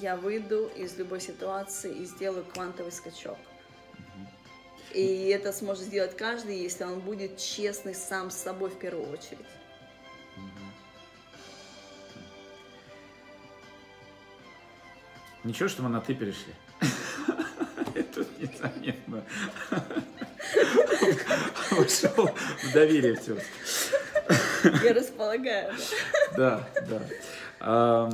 я выйду из любой ситуации и сделаю квантовый скачок. И это сможет сделать каждый, если он будет честный сам с собой в первую очередь. Ничего, что мы на ты перешли. Это незаметно. Ушел в доверие все. Я располагаю. да. Да,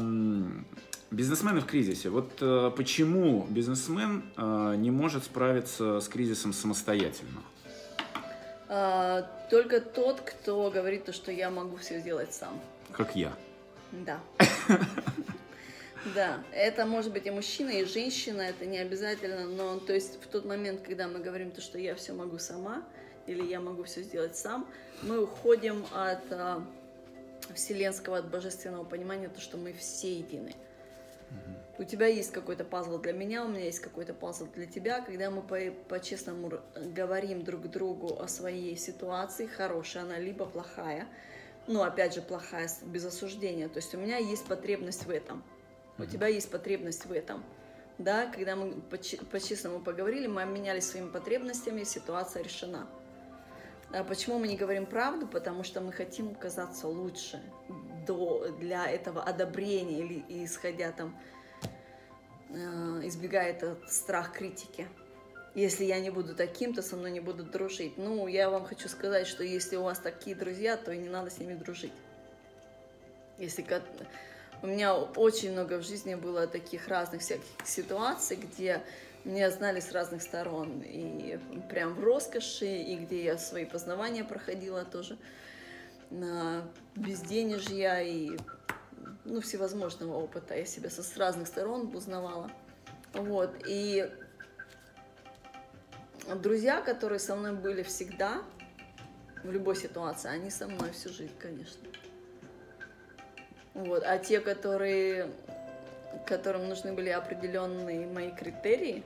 Бизнесмены в кризисе. Вот э, почему бизнесмен э, не может справиться с кризисом самостоятельно? А, Только тот, кто говорит то, что я могу все сделать сам. Как я. Да. Да, это может быть и мужчина, и женщина, это не обязательно, но то есть в тот момент, когда мы говорим то, что я все могу сама, или я могу все сделать сам, мы уходим от а, вселенского, от божественного понимания, то, что мы все едины. У тебя есть какой-то пазл для меня, у меня есть какой-то пазл для тебя. Когда мы по- по-честному говорим друг другу о своей ситуации, хорошая она, либо плохая, ну, опять же, плохая, без осуждения. То есть у меня есть потребность в этом, у тебя есть потребность в этом. Да, когда мы по- по-честному поговорили, мы обменялись своими потребностями, ситуация решена. А почему мы не говорим правду? Потому что мы хотим казаться лучше до, для этого одобрения или исходя там, э, избегая этот страх критики. Если я не буду таким, то со мной не будут дружить. Ну, я вам хочу сказать, что если у вас такие друзья, то и не надо с ними дружить. Если у меня очень много в жизни было таких разных всяких ситуаций, где меня знали с разных сторон. И прям в роскоши, и где я свои познавания проходила тоже безденежья и ну, всевозможного опыта. Я себя со, с разных сторон узнавала. Вот. И друзья, которые со мной были всегда, в любой ситуации, они со мной всю жизнь, конечно. Вот. А те, которые, которым нужны были определенные мои критерии,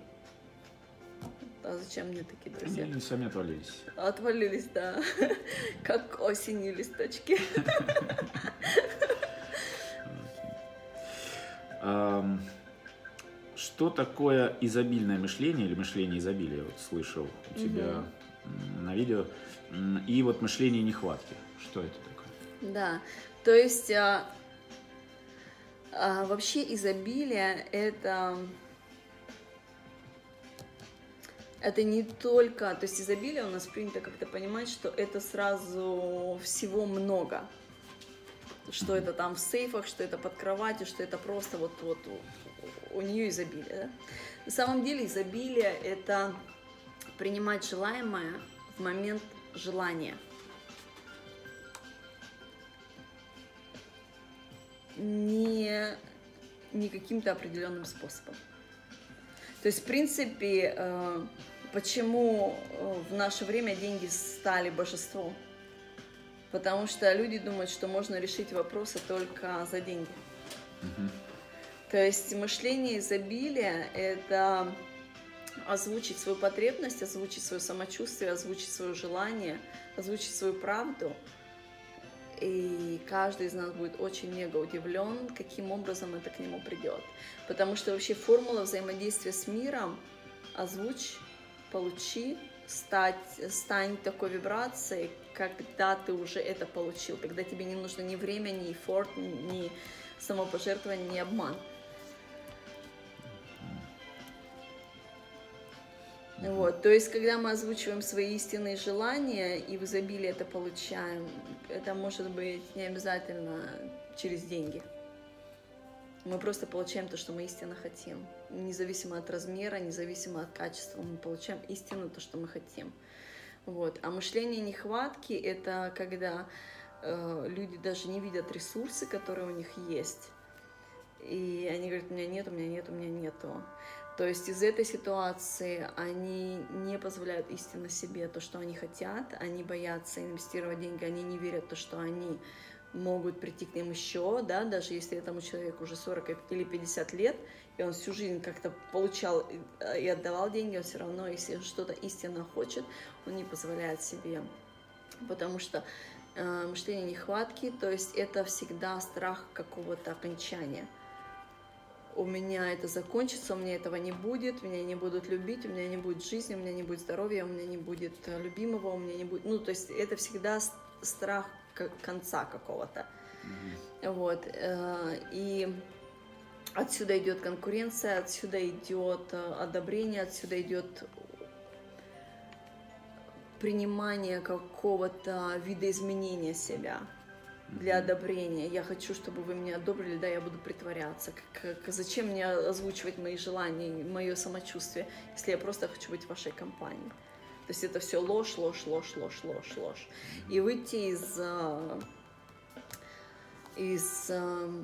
а зачем мне такие друзья? Они сами отвалились. Отвалились, да, как осенью листочки. Что такое изобильное мышление или мышление изобилия? Вот слышал у тебя на видео. И вот мышление нехватки. Что это такое? Да, то есть а, а, вообще изобилие это это не только, то есть изобилие у нас принято как-то понимать, что это сразу всего много, что это там в сейфах, что это под кроватью, что это просто вот вот у- нее изобилие. да. На самом деле изобилие это принимать желаемое в момент желания. не, не каким-то определенным способом. То есть, в принципе, э, почему э, в наше время деньги стали божеством? Потому что люди думают, что можно решить вопросы только за деньги. То есть мышление изобилия – это озвучить свою потребность, озвучить свое самочувствие, озвучить свое желание, озвучить свою правду. И каждый из нас будет очень мега удивлен, каким образом это к нему придет. Потому что вообще формула взаимодействия с миром озвучь, получи, стать, стань такой вибрацией, когда ты уже это получил, когда тебе не нужно ни время, ни эфорт, ни самопожертвование, ни обман. Вот, то есть, когда мы озвучиваем свои истинные желания и в изобилии это получаем, это может быть не обязательно через деньги. Мы просто получаем то, что мы истинно хотим. Независимо от размера, независимо от качества, мы получаем истинно то, что мы хотим. Вот. А мышление нехватки – это когда э, люди даже не видят ресурсы, которые у них есть, И они говорят, у меня нет, у меня нет, у меня нету. То есть из этой ситуации они не позволяют истинно себе то, что они хотят, они боятся инвестировать деньги, они не верят в то, что они могут прийти к ним еще, да, даже если этому человеку уже 40 или 50 лет, и он всю жизнь как-то получал и отдавал деньги, он все равно, если что-то истинно хочет, он не позволяет себе. Потому что э, мышление нехватки, то есть это всегда страх какого-то окончания. У меня это закончится, у меня этого не будет, меня не будут любить, у меня не будет жизни, у меня не будет здоровья, у меня не будет э, любимого, у меня не будет... Ну, то есть это всегда страх конца какого-то. Mm-hmm. Вот. Э, и отсюда идет конкуренция, отсюда идет э, одобрение, отсюда идет принимание какого-то вида изменения себя для одобрения. Я хочу, чтобы вы меня одобрили, да, я буду притворяться. Как, как, зачем мне озвучивать мои желания, мое самочувствие, если я просто хочу быть в вашей компании? То есть это все ложь, ложь, ложь, ложь, ложь, ложь. И выйти из, э, из э,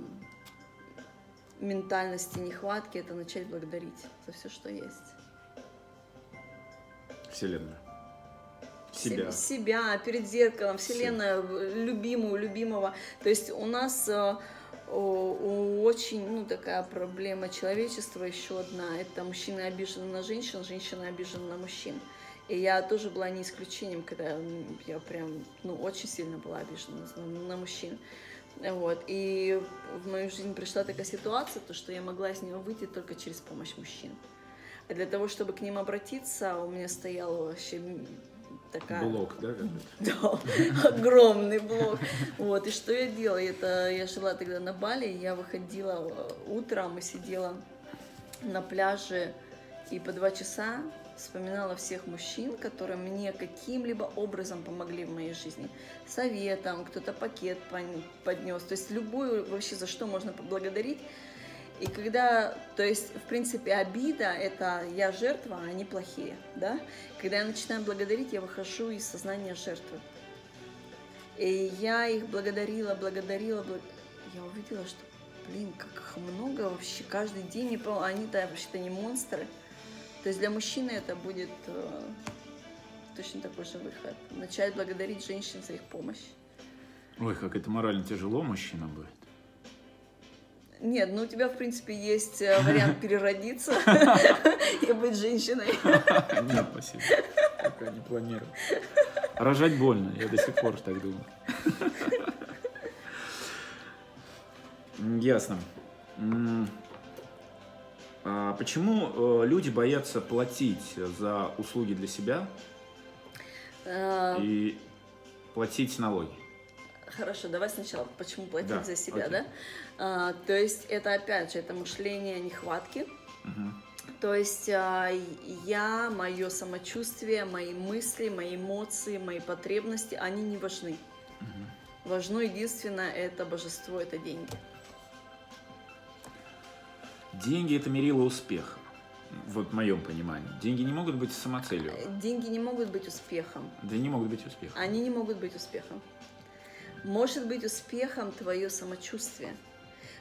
ментальности нехватки, это начать благодарить за все, что есть. Вселенная. Себя. Себя, перед зеркалом, Вселенная, Все. любимую, любимого. То есть у нас э, очень, ну, такая проблема человечества еще одна. Это мужчины обижены на женщин, женщины обижены на мужчин. И я тоже была не исключением, когда я прям, ну, очень сильно была обижена на, на мужчин. Вот. И в мою жизнь пришла такая ситуация, то, что я могла из нее выйти только через помощь мужчин. А для того, чтобы к ним обратиться, у меня стоял вообще такая... Блок, да? Да, огромный блок. Вот, и что я делала? Это, я жила тогда на Бали, я выходила утром и сидела на пляже, и по два часа вспоминала всех мужчин, которые мне каким-либо образом помогли в моей жизни. Советом, кто-то пакет поднес. То есть любую вообще за что можно поблагодарить. И когда, то есть, в принципе, обида – это я жертва, а они плохие, да? Когда я начинаю благодарить, я выхожу из сознания жертвы. И я их благодарила, благодарила, благ... я увидела, что, блин, как их много вообще, каждый день, они-то вообще-то не монстры. То есть для мужчины это будет э, точно такой же выход. Начать благодарить женщин за их помощь. Ой, как это морально тяжело мужчина будет. Нет, ну у тебя, в принципе, есть э, вариант переродиться и быть женщиной. Нет, спасибо. Пока не планирую. Рожать больно, я до сих пор так думаю. Ясно. А почему э, люди боятся платить за услуги для себя а... и платить налоги? Хорошо, давай сначала, почему платить да, за себя, окей. да? А, то есть это опять же, это мышление нехватки. Угу. То есть а, я, мое самочувствие, мои мысли, мои эмоции, мои потребности, они не важны. Угу. Важно единственное, это божество, это деньги. Деньги – это мерило успеха. Вот в моем понимании. Деньги не могут быть самоцелью. Деньги не могут быть успехом. Да не могут быть успехом. Они не могут быть успехом. Может быть успехом твое самочувствие.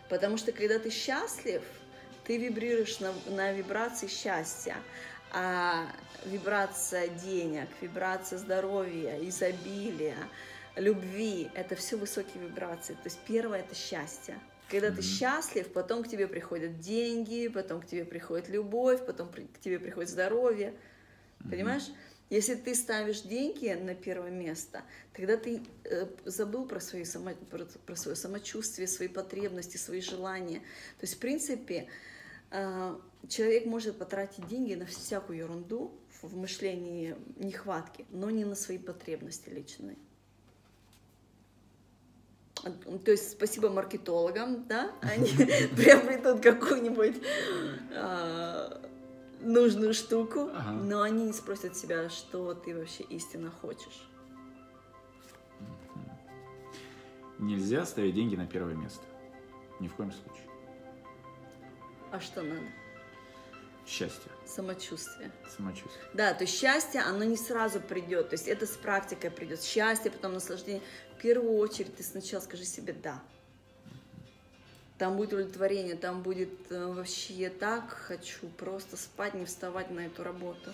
Потому что когда ты счастлив, ты вибрируешь на, на вибрации счастья. А вибрация денег, вибрация здоровья, изобилия, любви – это все высокие вибрации. То есть первое – это счастье. Когда mm-hmm. ты счастлив, потом к тебе приходят деньги, потом к тебе приходит любовь, потом к тебе приходит здоровье. Mm-hmm. Понимаешь? Если ты ставишь деньги на первое место, тогда ты э, забыл про, свои само, про, про свое самочувствие, свои потребности, свои желания. То есть, в принципе, э, человек может потратить деньги на всякую ерунду в мышлении нехватки, но не на свои потребности личные. То есть спасибо маркетологам, да, они приобретут какую-нибудь а, нужную штуку, но они не спросят себя, что ты вообще истинно хочешь. Нельзя ставить деньги на первое место. Ни в коем случае. А что надо? Счастье. Самочувствие. Самочувствие. Да, то есть счастье, оно не сразу придет. То есть это с практикой придет. Счастье, потом наслаждение. В первую очередь ты сначала скажи себе «да». там будет удовлетворение, там будет э, вообще я так хочу просто спать, не вставать на эту работу.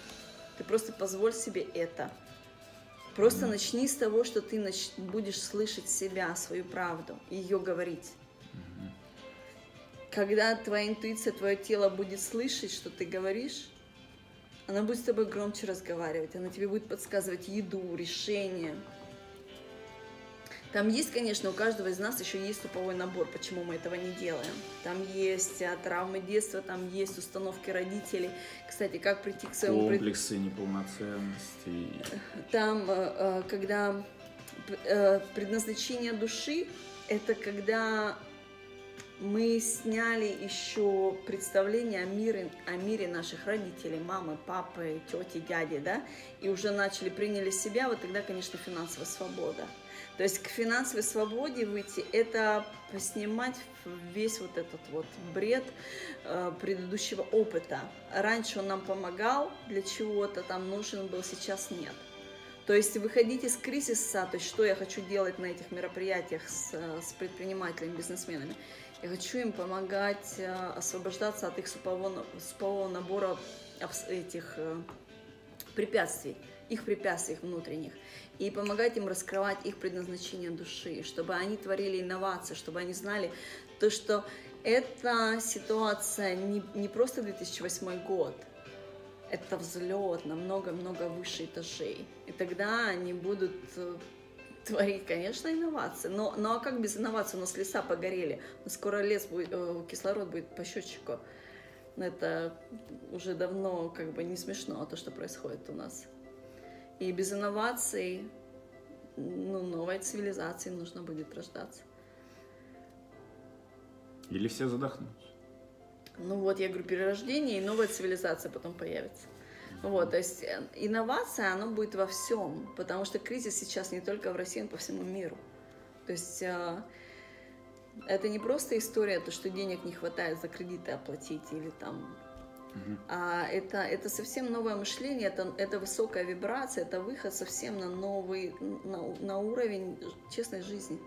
Ты просто позволь себе это. Просто начни с того, что ты нач... будешь слышать себя, свою правду, ее говорить. Когда твоя интуиция, твое тело будет слышать, что ты говоришь, она будет с тобой громче разговаривать, она тебе будет подсказывать еду, решение. Там есть, конечно, у каждого из нас еще есть туповой набор, почему мы этого не делаем. Там есть а, травмы детства, там есть установки родителей. Кстати, как прийти к своему... Комплексы неполноценности. Там, э, э, когда э, предназначение души, это когда мы сняли еще представление о мире, о мире наших родителей, мамы, папы, тети, дяди, да, и уже начали, приняли себя, вот тогда, конечно, финансовая свобода. То есть к финансовой свободе выйти – это поснимать весь вот этот вот бред э, предыдущего опыта. Раньше он нам помогал, для чего-то там нужен был, сейчас нет. То есть выходить из кризиса, то есть что я хочу делать на этих мероприятиях с, с предпринимателями, бизнесменами – я хочу им помогать э, освобождаться от их супового, супового набора этих э, препятствий, их препятствий внутренних, и помогать им раскрывать их предназначение души, чтобы они творили инновации, чтобы они знали то, что эта ситуация не, не просто 2008 год, это взлет на много-много выше этажей. И тогда они будут э, творить, конечно, инновации. Но, ну а как без инноваций? У нас леса погорели. Скоро лес будет, э, кислород будет по счетчику. Это уже давно как бы не смешно, то, что происходит у нас. И без инноваций ну, новой цивилизации нужно будет рождаться. Или все задохнутся. Ну вот, я говорю, перерождение и новая цивилизация потом появится. Вот, то есть э, инновация, она будет во всем, потому что кризис сейчас не только в России, но по всему миру. То есть э, это не просто история, то, что денег не хватает за кредиты оплатить или там Uh-huh. А это, это совсем новое мышление, это, это высокая вибрация, это выход совсем на новый, на, на уровень честной жизни.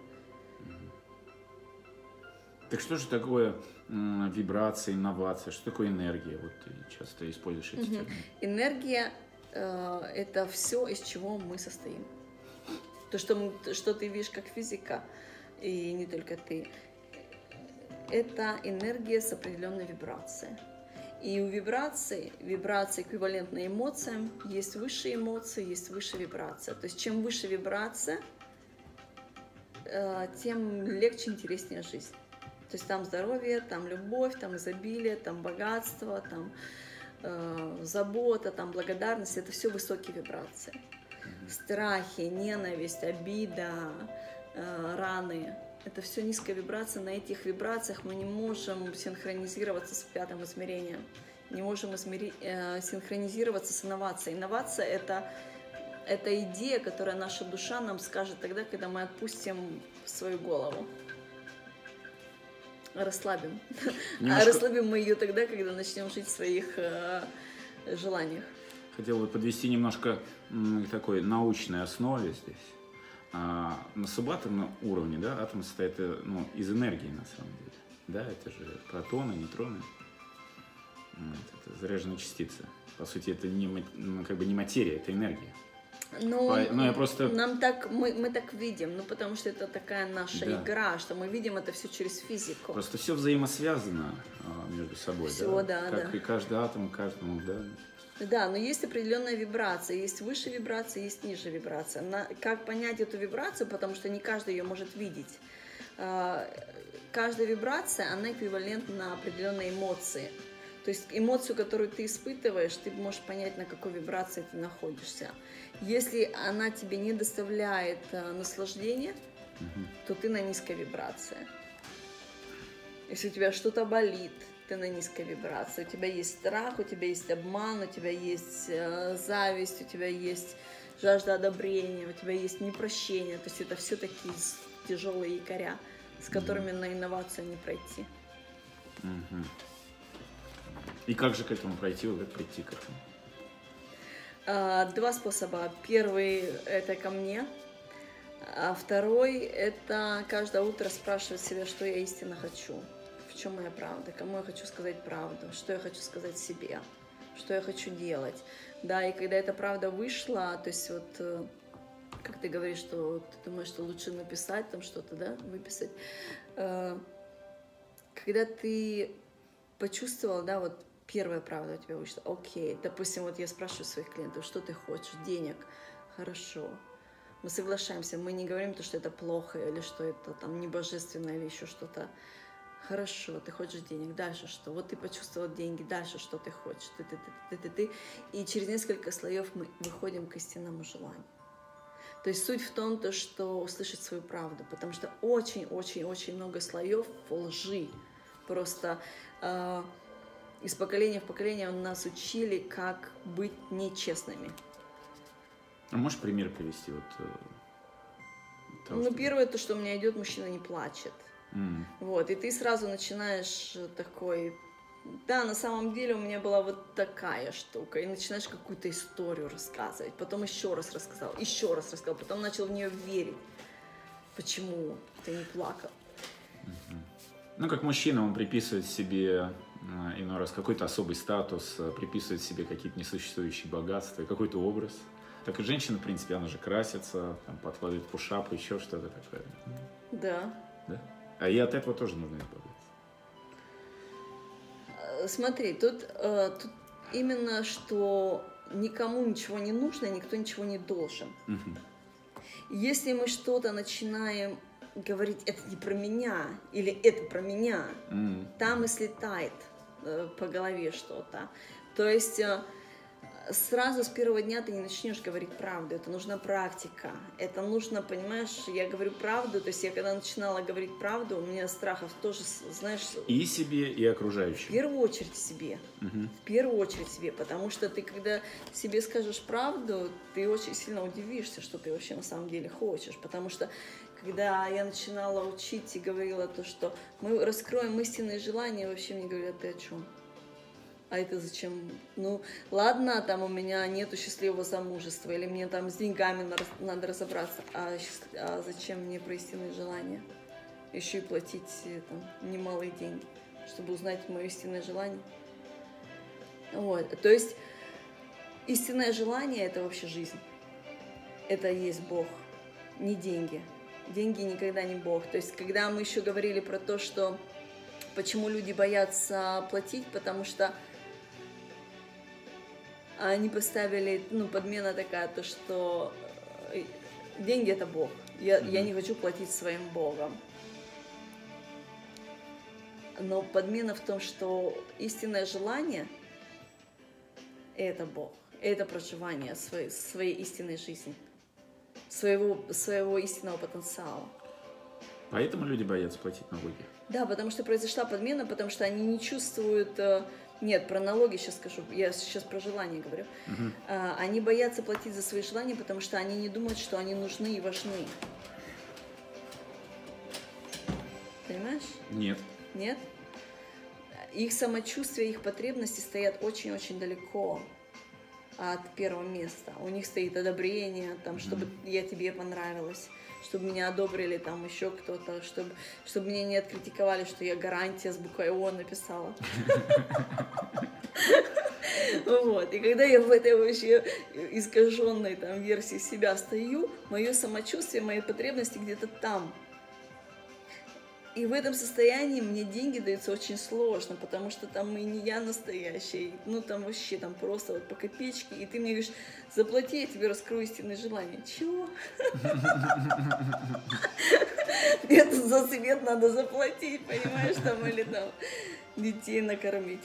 Так что же такое вибрация, инновация? Что такое энергия? Вот ты часто используешь эти угу. термины. Энергия э, это все, из чего мы состоим. То, что, мы, что ты видишь как физика, и не только ты, это энергия с определенной вибрацией. И у вибрации, вибрация эквивалентна эмоциям, есть высшие эмоции, есть высшая вибрация. То есть чем выше вибрация, э, тем легче, интереснее жизнь. То есть там здоровье, там любовь, там изобилие, там богатство, там э, забота, там благодарность. Это все высокие вибрации. Страхи, ненависть, обида, раны. Это все низкая вибрация. На этих вибрациях мы не можем синхронизироваться с пятым измерением. Не можем измери, э, синхронизироваться с инновацией. Инновация это это идея, которая наша душа нам скажет тогда, когда мы отпустим свою голову расслабим. Немножко... А расслабим мы ее тогда, когда начнем жить в своих э, желаниях. Хотел бы подвести немножко к такой научной основе здесь. А, на субатомном уровне, да, атом состоит э, ну, из энергии на самом деле. Да, это же протоны, нейтроны. Это заряженные частицы. По сути, это не, ну, как бы не материя, это энергия. Ну, По, ну, я просто... нам так, мы, мы так видим, ну, потому что это такая наша да. игра, что мы видим это все через физику. Просто все взаимосвязано а, между собой, все, да? да, как да. и каждый атом, каждому, да. Да, но есть определенная вибрация, есть выше вибрация, есть ниже вибрация. На, как понять эту вибрацию, потому что не каждый ее может видеть. А, каждая вибрация, она эквивалентна определенной эмоции. То есть эмоцию, которую ты испытываешь, ты можешь понять, на какой вибрации ты находишься. Если она тебе не доставляет э, наслаждения, угу. то ты на низкой вибрации. Если у тебя что-то болит, ты на низкой вибрации. У тебя есть страх, у тебя есть обман, у тебя есть э, зависть, у тебя есть жажда одобрения, у тебя есть непрощение. То есть это все такие тяжелые якоря, с которыми на инновацию не пройти. Угу. И как же к этому пройти, как прийти к этому? А, два способа. Первый – это ко мне, а второй – это каждое утро спрашивать себя, что я истинно хочу. В чем моя правда, кому я хочу сказать правду, что я хочу сказать себе, что я хочу делать. Да, и когда эта правда вышла, то есть вот э, как ты говоришь, что ты думаешь, что лучше написать там что-то, да, выписать. Э, когда ты почувствовал, да, вот первая правда у тебя вышла, окей, допустим, вот я спрашиваю своих клиентов, что ты хочешь, денег, хорошо, мы соглашаемся, мы не говорим то, что это плохо или что это там небожественно или еще что-то. Хорошо, ты хочешь денег, дальше что? Вот ты почувствовал деньги, дальше что ты хочешь? Ты, ты, ты, ты, ты, ты. И через несколько слоев мы выходим к истинному желанию. То есть суть в том, то, что услышать свою правду, потому что очень-очень-очень много слоев лжи. Просто э, из поколения в поколение нас учили, как быть нечестными. А можешь пример привести? Вот, э, того, ну, что... первое, то, что у меня идет, мужчина не плачет. Mm. Вот, и ты сразу начинаешь такой, да, на самом деле у меня была вот такая штука, и начинаешь какую-то историю рассказывать, потом еще раз рассказал, еще раз рассказал, потом начал в нее верить. Почему ты не плакал? Mm-hmm. Ну, как мужчина, он приписывает себе э, иной раз какой-то особый статус, э, приписывает себе какие-то несуществующие богатства, какой-то образ. Так и женщина, в принципе, она же красится, там, подкладывает пушап, еще что-то такое. Да. Да? А и от этого тоже нужно избавиться. Э, смотри, тут, э, тут именно, что никому ничего не нужно, никто ничего не должен. Угу. Если мы что-то начинаем говорить, это не про меня, или это про меня, mm. там и слетает э, по голове что-то. То есть сразу с первого дня ты не начнешь говорить правду, это нужна практика, это нужно, понимаешь, я говорю правду, то есть я когда начинала говорить правду, у меня страхов тоже, знаешь... И себе, и окружающим. В первую очередь себе, угу. в первую очередь себе, потому что ты, когда себе скажешь правду, ты очень сильно удивишься, что ты вообще на самом деле хочешь, потому что когда я начинала учить и говорила то, что мы раскроем истинные желания, вообще мне говорят, ты о чем? А это зачем? Ну, ладно, там у меня нету счастливого замужества, или мне там с деньгами надо разобраться, а, а зачем мне про истинные желания? Еще и платить э, там немалые деньги, чтобы узнать мое истинное желание. Вот, то есть истинное желание – это вообще жизнь. Это есть Бог, не деньги. Деньги никогда не Бог. То есть, когда мы еще говорили про то, что почему люди боятся платить, потому что они поставили, ну, подмена такая, то, что э, деньги это Бог. Я, mm-hmm. я не хочу платить своим Богом. Но подмена в том, что истинное желание – это Бог. Это проживание своей, своей истинной жизни, своего, своего истинного потенциала. Поэтому люди боятся платить налоги? Да, потому что произошла подмена, потому что они не чувствуют э, нет, про налоги сейчас скажу. Я сейчас про желания говорю. Угу. А, они боятся платить за свои желания, потому что они не думают, что они нужны и важны. Понимаешь? Нет. Нет? Их самочувствие, их потребности стоят очень-очень далеко от первого места. У них стоит одобрение, там, чтобы я тебе понравилась, чтобы меня одобрили, там еще кто-то, чтобы, чтобы меня не откритиковали, что я гарантия с буквой О написала. Вот. И когда я в этой вообще искаженной там версии себя стою, мое самочувствие, мои потребности где-то там. И в этом состоянии мне деньги даются очень сложно, потому что там и не я настоящая, ну там вообще там просто вот по копеечке, и ты мне говоришь, заплати, я тебе раскрою истинное желание. Чего? Тут за свет надо заплатить, понимаешь, там, или там детей накормить.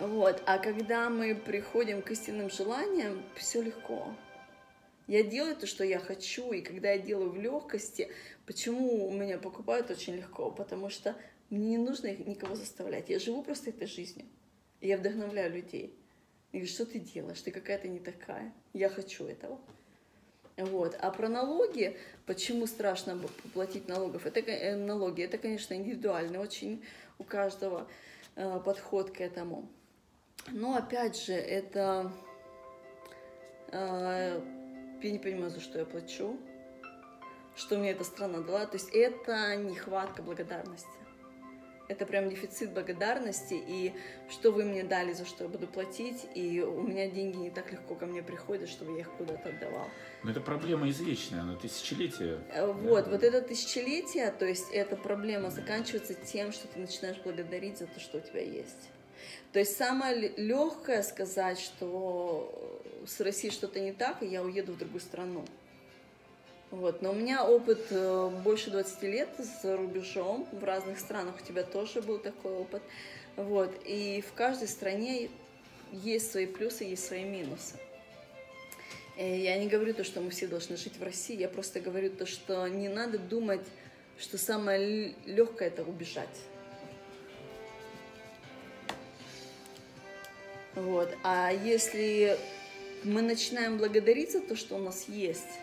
Вот. А когда мы приходим к истинным желаниям, все легко. Я делаю то, что я хочу, и когда я делаю в легкости, почему у меня покупают очень легко? Потому что мне не нужно их никого заставлять. Я живу просто этой жизнью. Я вдохновляю людей. И говорю, что ты делаешь? Ты какая-то не такая. Я хочу этого. Вот. А про налоги, почему страшно платить налогов? Это э, налоги, это, конечно, индивидуально, очень у каждого э, подход к этому. Но опять же, это э, я не понимаю, за что я плачу, что мне эта страна дала. То есть это нехватка благодарности. Это прям дефицит благодарности, и что вы мне дали, за что я буду платить, и у меня деньги не так легко ко мне приходят, чтобы я их куда-то отдавал. Но это проблема извечная, она тысячелетия. Э, Вот, да. вот это тысячелетие, то есть эта проблема заканчивается тем, что ты начинаешь благодарить за то, что у тебя есть. То есть самое легкое сказать, что с Россией что-то не так, и я уеду в другую страну. Вот. Но у меня опыт э, больше 20 лет за рубежом, в разных странах у тебя тоже был такой опыт. Вот. И в каждой стране есть свои плюсы, есть свои минусы. И я не говорю то, что мы все должны жить в России, я просто говорю то, что не надо думать, что самое легкое это убежать. Вот. А если мы начинаем благодарить за то, что у нас есть,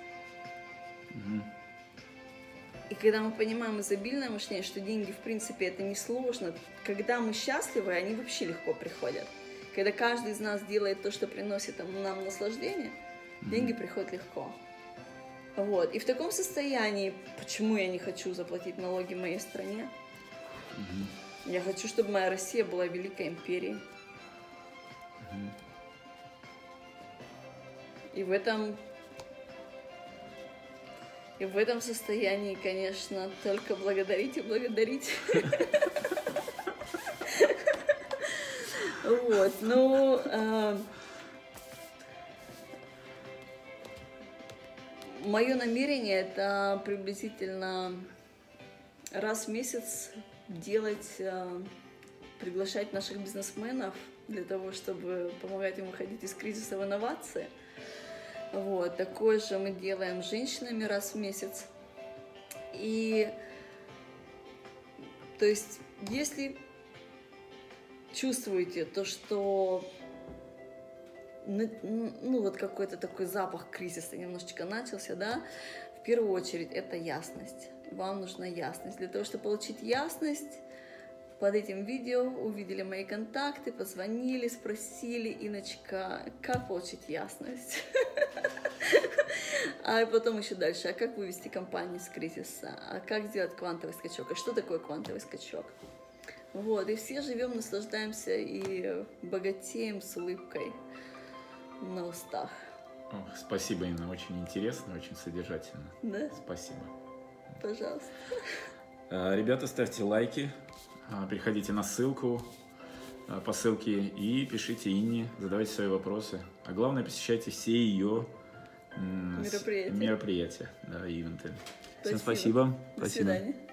и когда мы понимаем изобильное мышление, что деньги, в принципе, это не сложно, когда мы счастливы, они вообще легко приходят. Когда каждый из нас делает то, что приносит нам наслаждение, mm-hmm. деньги приходят легко. Вот. И в таком состоянии, почему я не хочу заплатить налоги моей стране? Mm-hmm. Я хочу, чтобы моя Россия была великой империей. И в этом и в этом состоянии, конечно, только благодарить и благодарить. Вот, ну, э, мое намерение это приблизительно раз в месяц делать, э, приглашать наших бизнесменов для того, чтобы помогать им выходить из кризиса в инновации – вот, такое же мы делаем с женщинами раз в месяц. И, то есть, если чувствуете то, что ну вот какой-то такой запах кризиса немножечко начался, да, в первую очередь это ясность. Вам нужна ясность. Для того, чтобы получить ясность, под этим видео увидели мои контакты, позвонили, спросили, Иночка, как получить ясность? А потом еще дальше, а как вывести компанию из кризиса? А как сделать квантовый скачок? А что такое квантовый скачок? Вот, и все живем, наслаждаемся и богатеем с улыбкой на устах. О, спасибо, Инна, очень интересно, очень содержательно. Да? Спасибо. Пожалуйста. А, ребята, ставьте лайки, переходите на ссылку а, по ссылке и пишите Инне, задавайте свои вопросы. А главное, посещайте все ее мероприятия, мероприятия да, ивенты. Спасибо. Всем спасибо. До спасибо. свидания.